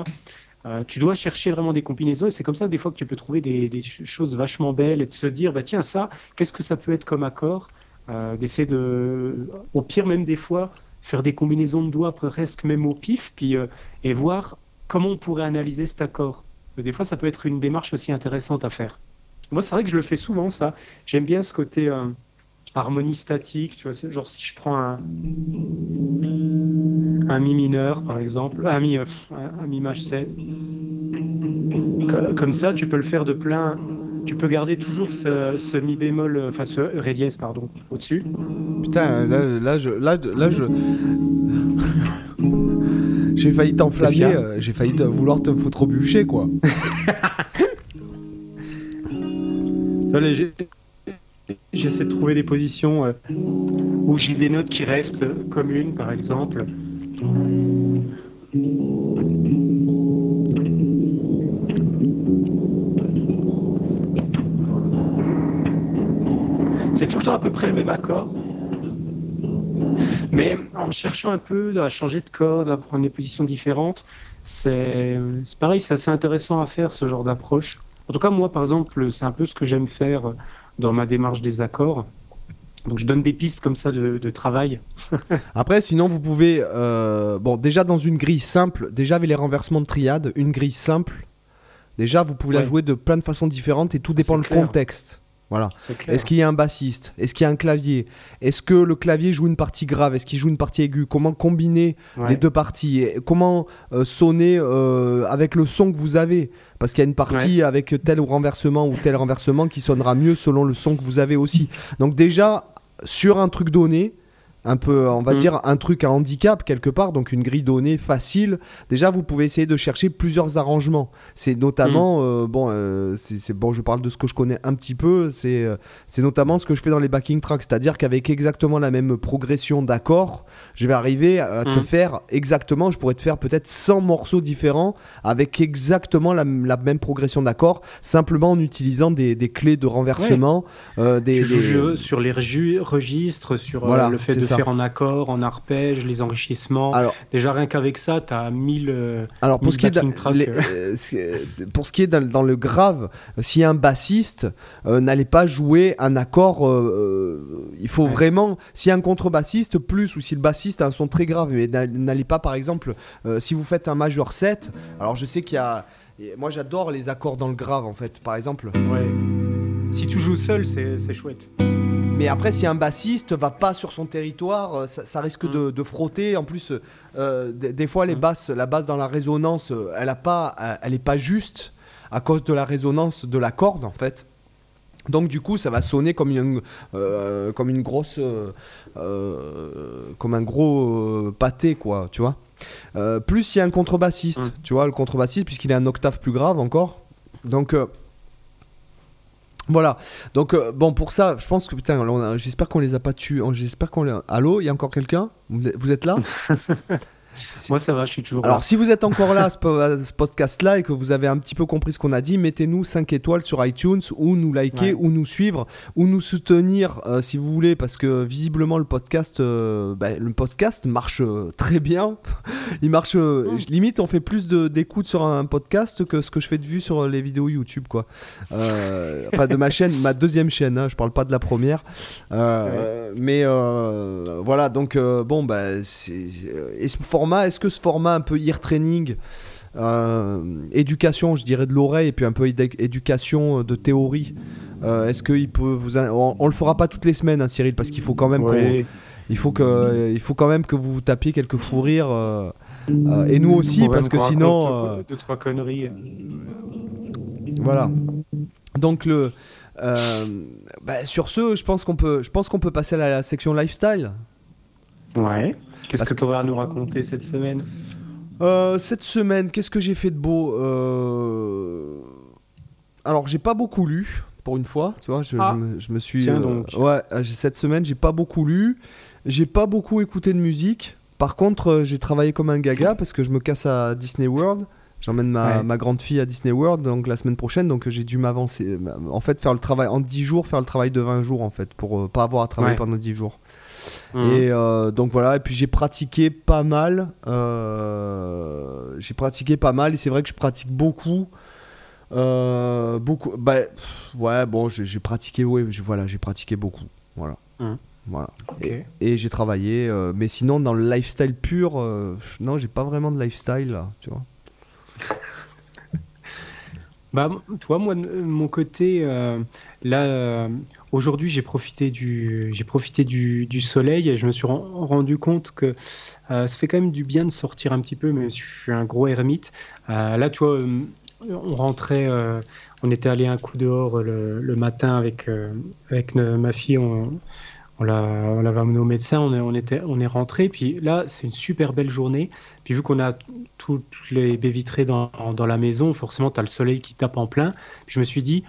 Euh, tu dois chercher vraiment des combinaisons et c'est comme ça des fois que tu peux trouver des, choses vachement belles et de se dire bah tiens ça qu'est-ce que ça peut être comme accord euh, d'essayer de au pire même des fois faire des combinaisons de doigts presque même au pif puis et voir comment on pourrait analyser cet accord des fois ça peut être une démarche aussi intéressante à faire moi c'est vrai que je le fais souvent ça j'aime bien ce côté harmonie statique, tu vois, genre si je prends un, un mi mineur par exemple, un mi, euh, un, mi maj 7, comme ça tu peux le faire de plein, tu peux garder toujours ce, mi bémol, enfin ce ré dièse pardon, au-dessus. Putain, là, là, je, là, là je, j'ai failli t'enflammer, euh, j'ai failli vouloir te foutre au bûcher quoi. Ça, J'essaie de trouver des positions euh, où j'ai des notes qui restent communes, par exemple. C'est tout le temps à peu près le même accord. Mais en cherchant un peu à changer de corde, à prendre des positions différentes, c'est pareil, c'est assez intéressant à faire ce genre d'approche. En tout cas, moi, par exemple, c'est un peu ce que j'aime faire dans ma démarche des accords. Donc je donne des pistes comme ça de, travail. Après, sinon vous pouvez, euh, bon déjà dans une grille simple, déjà avec les renversements de triade, une grille simple, déjà vous pouvez la jouer de plein de façons différentes et tout dépend du contexte. Voilà. Est-ce qu'il y a un bassiste? Est-ce qu'il y a un clavier? Est-ce que le clavier joue une partie grave? Est-ce qu'il joue une partie aiguë? Comment combiner les deux parties? Comment euh, sonner euh, avec le son que vous avez? Parce qu'il y a une partie avec tel renversement ou tel renversement qui sonnera mieux selon le son que vous avez aussi. Donc déjà, sur un truc donné, un peu, on va mm. dire, un truc à handicap quelque part, donc une grille donnée facile. Déjà, vous pouvez essayer de chercher plusieurs arrangements. C'est notamment, mm. euh, bon, euh, c'est bon, je parle de ce que je connais un petit peu, c'est euh, c'est notamment ce que je fais dans les backing tracks, c'est-à-dire qu'avec exactement la même progression d'accords, je vais arriver à te mm. faire exactement, je pourrais te faire peut-être 100 morceaux différents avec exactement la, même progression d'accords, simplement en utilisant des, des clés de renversement. des, tu joues sur les registres, sur le fait de faire en accord, en arpège, les enrichissements. Alors, Déjà, rien qu'avec ça, tu as 1000. Euh, alors, pour, ce qui est euh, euh, pour ce qui est dans, le grave, si un bassiste n'allait pas jouer un accord, il faut vraiment. Si un contrebassiste, plus, ou si le bassiste a un son très grave, mais n'allez pas, par exemple, si vous faites un majeur 7, alors je sais qu'il y a. Moi, j'adore les accords dans le grave, en fait, par exemple. Ouais. Si tu joues seul, c'est chouette. Mais après, si un bassiste va pas sur son territoire, euh, ça, risque mm. de, frotter. En plus, euh, des, fois, les mm. basses, la basse dans la résonance, euh, elle a pas, elle est pas juste à cause de la résonance de la corde, en fait. Donc du coup, ça va sonner comme une, comme une grosse, comme un gros pâté, quoi, tu vois. plus il y a un contrebassiste, mm. tu vois, le contrebassiste, puisqu'il est un octave plus grave encore. Donc voilà. Donc euh, bon pour ça, je pense que putain, j'espère qu'on les a pas tués. J'espère qu'on les. Allô, il y a encore quelqu'un? Vous, êtes là? Moi, ça va, je suis toujours Alors, si vous êtes encore là à ce, podcast-là et que vous avez un petit peu compris ce qu'on a dit, mettez-nous 5 étoiles sur iTunes ou nous liker ou nous suivre ou nous soutenir euh, si vous voulez parce que visiblement le podcast, euh, bah, le podcast marche euh, très bien. Il marche mm. limite, on fait plus d'écoute sur un podcast que ce que je fais de vues sur les vidéos YouTube, quoi. enfin, de ma chaîne, ma deuxième chaîne. Hein, je parle pas de la première, mais voilà. Donc bon, bah, et ce format, est-ce que ce format un peu ear training euh, éducation, je dirais de l'oreille, et puis un peu éducation de théorie. Euh, est-ce qu'il peut vous. On, on, le fera pas toutes les semaines, hein, Cyril, parce qu'il faut quand même il faut que il faut quand même que vous vous tapiez quelques fous rires. Euh, et nous aussi, parce que sinon. Deux, trois conneries. Voilà. Donc le. Bah, sur ce, je pense qu'on peut, je pense qu'on peut passer à la section lifestyle. Ouais. Qu'est-ce que tu aurais à nous raconter cette semaine euh, cette semaine, qu'est-ce que j'ai fait de beau euh... Alors, j'ai pas beaucoup lu, pour une fois, tu vois, je, ah. me, suis... Tiens donc. Euh, ouais, euh, cette semaine, j'ai pas beaucoup lu, j'ai pas beaucoup écouté de musique. Par contre, j'ai travaillé comme un gaga parce que je me casse à Disney World. J'emmène ma, ma, grande fille à Disney World donc la semaine prochaine, donc j'ai dû m'avancer. En fait, faire le travail en 10 jours, faire le travail de 20 jours en fait, pour pas avoir à travailler pendant 10 jours. Mhm. Et euh, donc voilà, et puis j'ai pratiqué pas mal. Euh, j'ai pratiqué pas mal, et c'est vrai que je pratique beaucoup. Euh, beaucoup. Bah, ouais, bon, j'ai pratiqué, ouais, voilà, j'ai pratiqué beaucoup. Voilà. Mhm. Voilà. Et, j'ai travaillé, mais sinon dans le lifestyle pur, non, j'ai pas vraiment de lifestyle là, tu vois. Bah, tu vois, moi, de mon côté, là, Aujourd'hui, j'ai profité du, j'ai profité du, soleil et je me suis rendu compte que euh, ça fait quand même du bien de sortir un petit peu, mais je suis un gros ermite. Euh, là, euh, on rentrait, on était allé un coup dehors le, matin avec, avec ma fille, on l'avait amené au médecin, on est, était, on est rentré. Puis là, c'est une super belle journée. Puis vu qu'on a toutes les baies vitrées dans, la maison, forcément, tu as le soleil qui tape en plein. Puis je me suis dit,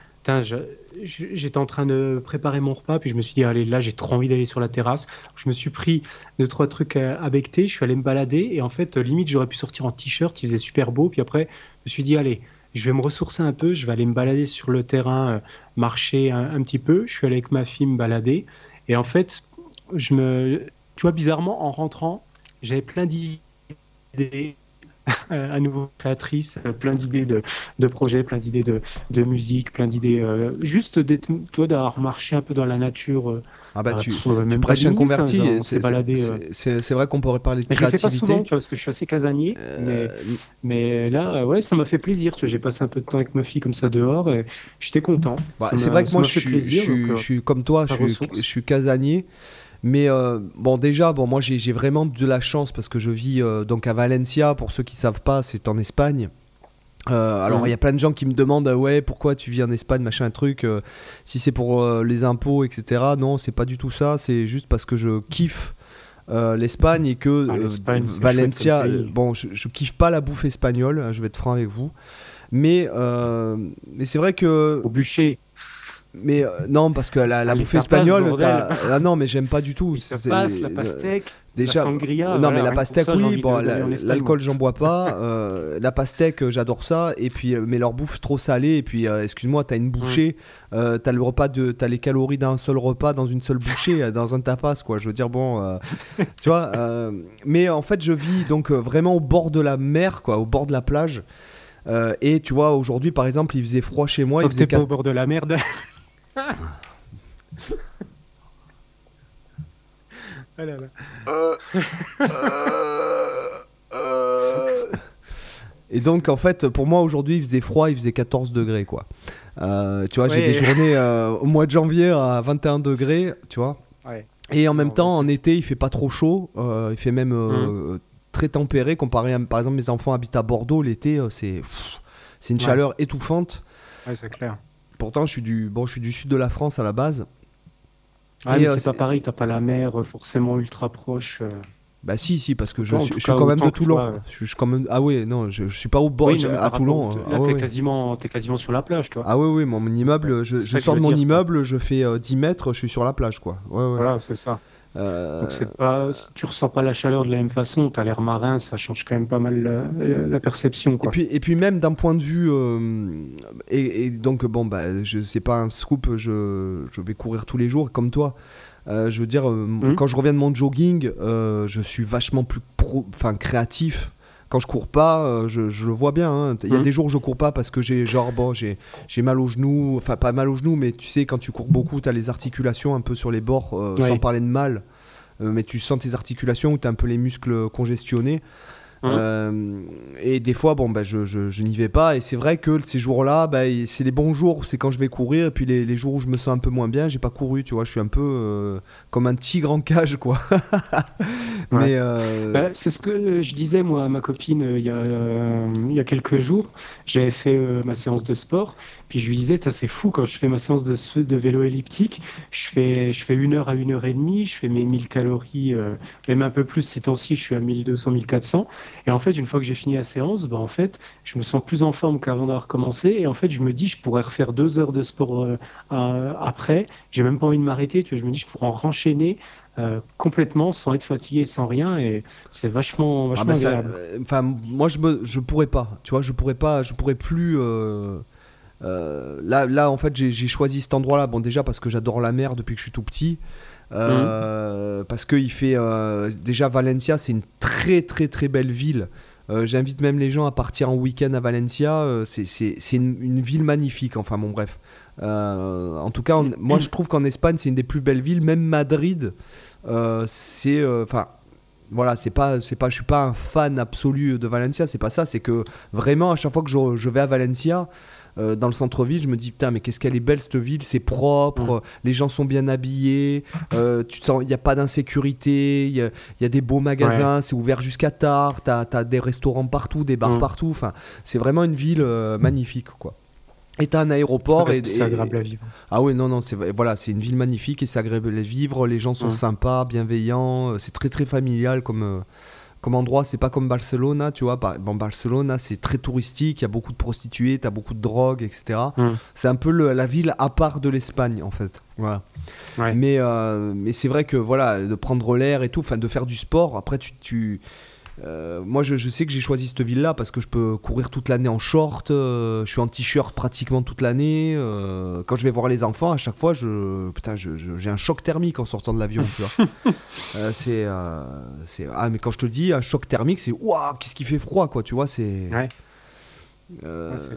j'étais en train de préparer mon repas, puis je me suis dit, allez, là, j'ai trop envie d'aller sur la terrasse. Je me suis pris deux, trois trucs à, à becter, je suis allé me balader, et en fait, limite, j'aurais pu sortir en t-shirt, il faisait super beau, puis après, je me suis dit, allez, je vais me ressourcer un peu, je vais aller me balader sur le terrain, euh, marcher un, petit peu. Je suis allé avec ma fille me balader, et en fait, je me, tu vois, bizarrement, en rentrant, j'avais plein d'idées à nouveau créatrice, euh, plein d'idées de, de, projets, plein d'idées de, de, musique, plein d'idées. Euh, juste d'avoir marché un peu dans la nature. Euh, ah bah tu, tu prêches un converti. Hein, c'est vrai qu'on pourrait parler de créativité. Je le fais pas souvent, tu vois, parce que je suis assez casanier. Mais, mais, là, ouais, ça m'a fait plaisir. J'ai passé un peu de temps avec ma fille comme ça dehors et j'étais content. Bah, c'est vrai que moi, je suis, je, suis, comme toi, je suis, je suis casanier. Mais euh, bon, déjà, bon, moi j'ai vraiment de la chance parce que je vis euh, donc à Valencia. Pour ceux qui ne savent pas, c'est en Espagne. Euh, alors il y a plein de gens qui me demandent ouais pourquoi tu vis en Espagne machin truc si c'est pour les impôts etc non c'est pas du tout ça. C'est juste parce que je kiffe l'Espagne et que ah, Valencia bon je, je, kiffe pas la bouffe espagnole hein, je vais être franc avec vous. Mais mais c'est vrai que au bûcher mais euh, non, parce que la, la bouffe espagnole, ah, non, mais j'aime pas du tout. Passe, la pastèque, déjà, la sangria. Non, mais la pastèque, oui. Bon, l'alcool, j'en bois pas. Euh, la pastèque, j'adore ça. Et puis, euh, mais leur bouffe trop salée. Et puis, excuse-moi, t'as une bouchée, mm. t'as le repas de, t'as les calories d'un seul repas dans une seule bouchée, dans un tapas, quoi. Je veux dire, bon, tu vois. mais en fait, je vis donc vraiment au bord de la mer, quoi, au bord de la plage. et tu vois, aujourd'hui, par exemple, il faisait froid chez moi. Sauf il faisait pas au bord de la merde. Et donc, en fait, pour moi, aujourd'hui, il faisait froid, il faisait 14 degrés, quoi. Euh, tu vois, j'ai des journées euh, au mois de janvier à 21 degrés, tu vois. Et en même temps, en été, il fait pas trop chaud, euh, il fait même mmh. très tempéré, comparé à, par exemple, mes enfants habitent à Bordeaux, l'été, c'est c'est une chaleur étouffante. Ouais, c'est clair. Pourtant, je suis du, bon, je suis du sud de la France à la base. Ah, mais euh, c'est pas pareil, t'as pas la mer euh, forcément ultra proche. Euh. Bah si, si, parce que je, suis, quand même de Toulon. Je, suis quand même... Ah oui, non, je, je suis pas au bord à Toulon. Là, ah, t'es quasiment, es quasiment sur la plage, toi. Ah oui, oui, mon, immeuble, je, sors de mon immeuble, je fais 10 mètres, je suis sur la plage, quoi. Ouais, Voilà, c'est ça. Euh, Donc c'est pas, tu ressens pas la chaleur de la même façon. Tu as l'air marin, ça change quand même pas mal la, perception. Quoi. Et puis, et puis même d'un point de vue, euh, et, donc bon bah, je c'est pas un scoop, je, je, vais courir tous les jours comme toi. Euh, je veux dire, mmh. quand je reviens de mon jogging, je suis vachement plus enfin créatif quand je cours pas, euh, je, le vois bien. Hein. Il y a mmh. des jours où je cours pas parce que j'ai genre bon, j'ai mal au genou, enfin pas mal au genou, mais tu sais quand tu cours beaucoup, tu as les articulations un peu sur les bords, euh, sans parler de mal, euh, mais tu sens tes articulations où tu as un peu les muscles congestionnés. Hein euh, et des fois, bon, bah, je, je, n'y vais pas. Et c'est vrai que ces jours-là, bah, c'est les bons jours, c'est quand je vais courir. Et puis les, les, jours où je me sens un peu moins bien, j'ai pas couru, tu vois. Je suis un peu euh, comme un tigre en cage, quoi. Mais euh, bah, c'est ce que je disais, moi, à ma copine, il y, a, il y a quelques jours. J'avais fait ma séance de sport. Puis je lui disais, c'est fou, quand je fais ma séance de, de, vélo elliptique, je fais, je fais une heure à une heure et demie, je fais mes 1000 calories, même un peu plus ces temps-ci, je suis à 1200, 1400. Et en fait, une fois que j'ai fini la séance, bah, en fait, je me sens plus en forme qu'avant d'avoir commencé. Et en fait, je me dis, je pourrais refaire deux heures de sport euh, euh, après. J'ai même pas envie de m'arrêter. Tu vois, je me dis, je pourrais en renchaîner. Euh, complètement sans être fatigué, sans rien et c'est vachement, ah, vachement agréable. Enfin, moi je me, je pourrais pas, tu vois, je pourrais pas, je pourrais plus. là, là, en fait, j'ai choisi cet endroit-là. Bon, déjà parce que j'adore la mer depuis que je suis tout petit. Euh, parce que il fait euh, déjà Valencia, c'est une très très très belle ville. Euh, j'invite même les gens à partir en week-end à Valencia. c'est une, ville magnifique. Enfin bon bref. en tout cas, moi je trouve qu'en Espagne c'est une des plus belles villes. Même Madrid, c'est enfin voilà, c'est pas, c'est pas, je suis pas un fan absolu de Valencia, c'est pas ça, c'est que vraiment à chaque fois que je, je vais à Valencia, euh, dans le centre-ville, je me dis putain, mais qu'est-ce qu'elle est belle cette ville, c'est propre, mm. les gens sont bien habillés, euh, tu sens, il n'y a pas d'insécurité, il y, a, des beaux magasins, c'est ouvert jusqu'à tard, tu as, des restaurants partout, des bars mm. partout, enfin, c'est vraiment une ville euh, magnifique quoi. Et t'as un aéroport et c'est agréable à vivre. Ah oui, non, non, c'est voilà, c'est une ville magnifique et c'est agréable à vivre. Les gens sont mm. sympas, bienveillants. C'est très très familial comme comme endroit, c'est pas comme Barcelone, tu vois. Bon, Barcelone, c'est très touristique, il y a beaucoup de prostituées, tu as beaucoup de drogue, etc. Hmm. C'est un peu la ville à part de l'Espagne, en fait. Voilà. Mais, euh, mais c'est vrai que, voilà, de prendre l'air et tout, enfin, de faire du sport, après, tu, tu euh, moi, je, sais que j'ai choisi cette ville-là parce que je peux courir toute l'année en short. Euh, je suis en t-shirt pratiquement toute l'année. Euh, quand je vais voir les enfants, à chaque fois, je, putain, j'ai un choc thermique en sortant de l'avion. c'est, ah, mais quand je te dis un choc thermique, c'est waouh, qu'est-ce qui fait froid, quoi. Tu vois, c'est. Ouais.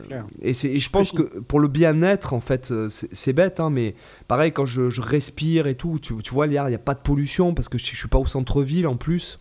clair. Et, et, je pense que pour le bien-être, en fait, c'est bête, hein, mais pareil, quand je, respire et tout, tu, tu vois, il n'y a, pas de pollution parce que je, je suis pas au centre-ville en plus.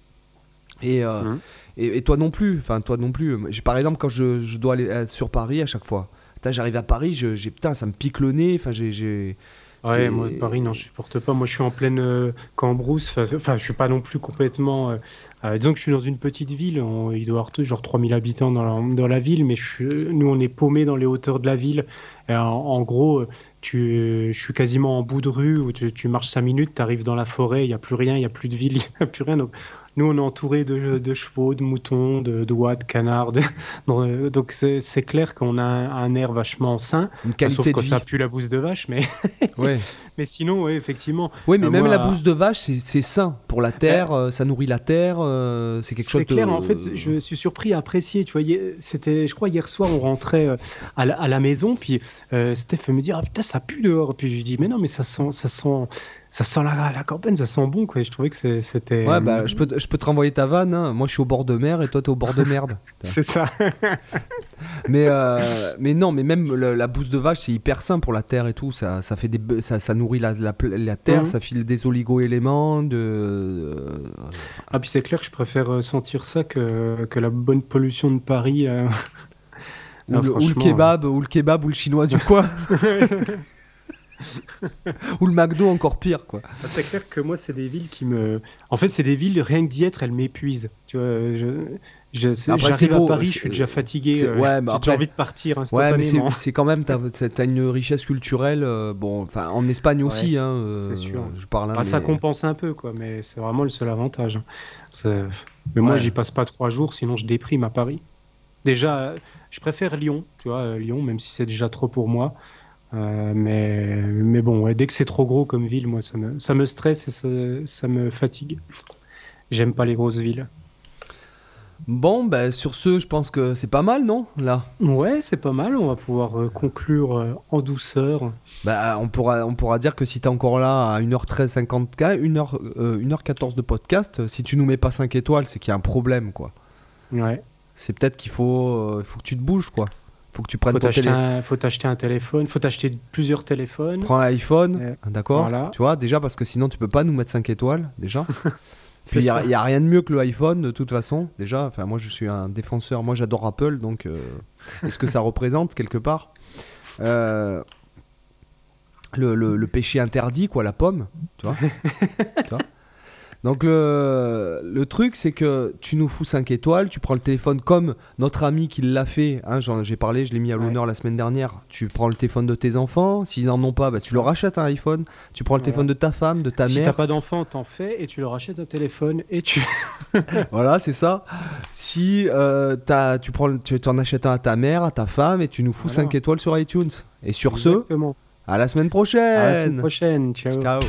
Euh, mmh. Et, et, toi non plus, enfin toi non plus. Par exemple, quand je, je dois aller sur Paris à chaque fois, j'arrive à Paris, j'ai putain, ça me pique le nez. Enfin, j'ai. Ouais, moi Paris, non, je supporte pas. Moi, je suis en pleine euh, Cambrousse. Enfin, je suis pas non plus complètement. Euh, disons que je suis dans une petite ville. il doit y avoir genre 3000 habitants dans la, dans la ville, mais je nous, on est paumé dans les hauteurs de la ville. En, gros, tu, je suis quasiment en bout de rue où tu, tu marches 5 minutes, tu arrives dans la forêt, il n'y a plus rien, il n'y a plus de ville, il n'y a plus rien. Donc, nous, on est entouré de, chevaux, de moutons, de, de oies, de canards. donc, c'est clair qu'on a un, air vachement sain. Une qualité sauf que ça pue la bouse de vache, mais, ouais. mais sinon, oui, effectivement. Oui, mais euh, même la bouse de vache, c'est sain pour la terre, euh, ça nourrit la terre, euh, c'est quelque chose de. C'est clair, en fait, je me suis surpris à apprécier. Tu vois, c'était, je crois, hier soir, on rentrait à la, maison, puis Steph me dit Ah putain, ça pue dehors. Puis je lui dis Mais non, mais ça sent, ça sent, ça sent la, la campagne, ça sent bon, quoi. Je trouvais que c'était. Ouais, bah, je peux, je peux te renvoyer ta vanne. Hein. Moi, je suis au bord de mer et toi, t'es au bord de merde. c'est ça. mais, euh, mais non, mais même la, bouse de vache, c'est hyper sain pour la terre et tout. Ça, ça, fait des, ça, ça nourrit la, la, la terre, mhm. ça file des oligo-éléments. De... Euh, ah, puis c'est clair que je préfère euh, sentir ça que, que la bonne pollution de Paris. ou, le, ou, le, kebab, ou le kebab, ou le chinois du coin. Ou le McDo encore pire, quoi. Ah, c'est clair que moi, c'est des villes qui me. En fait, c'est des villes, rien que d'y être, elles m'épuisent. Tu vois, je. J'arrive à Paris, je suis déjà fatigué. Euh, ouais, J'ai envie de partir Ouais, mais c'est quand même, t'as as une richesse culturelle. Euh, bon, enfin, en Espagne aussi, hein, euh, c'est sûr. Je parle. Hein, Ça compense un peu, quoi, mais c'est vraiment le seul avantage. Hein. Mais moi, j'y passe pas trois jours, sinon je déprime à Paris. Déjà, je préfère Lyon, tu vois, Lyon, même si c'est déjà trop pour moi. Mais, mais bon, dès que c'est trop gros comme ville, moi, ça me, ça me stresse et ça, ça me fatigue. J'aime pas les grosses villes. Bon, ben sur ce, je pense que c'est pas mal, non Là? Ouais, c'est pas mal. On va pouvoir euh, conclure euh, en douceur. Bah, on, pourra, on pourra dire que si t'es encore là à 1h13, 50K, 1h, 1h14 de podcast, si tu nous mets pas 5 étoiles, c'est qu'il y a un problème, quoi. Ouais. C'est peut-être qu'il faut, euh, faut que tu te bouges, quoi. Faut que tu prennes faut t'acheter un, faut t'acheter un téléphone, faut t'acheter plusieurs téléphones. Prends un iPhone, d'accord Tu vois, déjà parce que sinon tu peux pas nous mettre 5 étoiles, déjà. Puis il n'y a, rien de mieux que le iPhone de toute façon. Déjà, enfin moi je suis un défenseur, moi j'adore Apple, donc euh, est-ce que ça représente quelque part euh, le, le, péché interdit, quoi, la pomme, tu vois, tu vois? donc le, le truc, c'est que tu nous fous 5 étoiles, tu prends le téléphone comme notre ami qui l'a fait, hein, j'ai parlé, je l'ai mis à l'honneur la semaine dernière, tu prends le téléphone de tes enfants, s'ils n'en ont pas, bah, tu leur achètes un iPhone, tu prends le téléphone de ta femme, de ta mère. Si t'as pas d'enfant, t'en fais et tu leur achètes un téléphone et tu... voilà, c'est ça. Si euh, as, tu, prends, tu en achètes un à ta mère, à ta femme et tu nous fous 5 étoiles sur iTunes. Et sur ce, à la semaine prochaine. À la semaine prochaine, ciao. Ciao.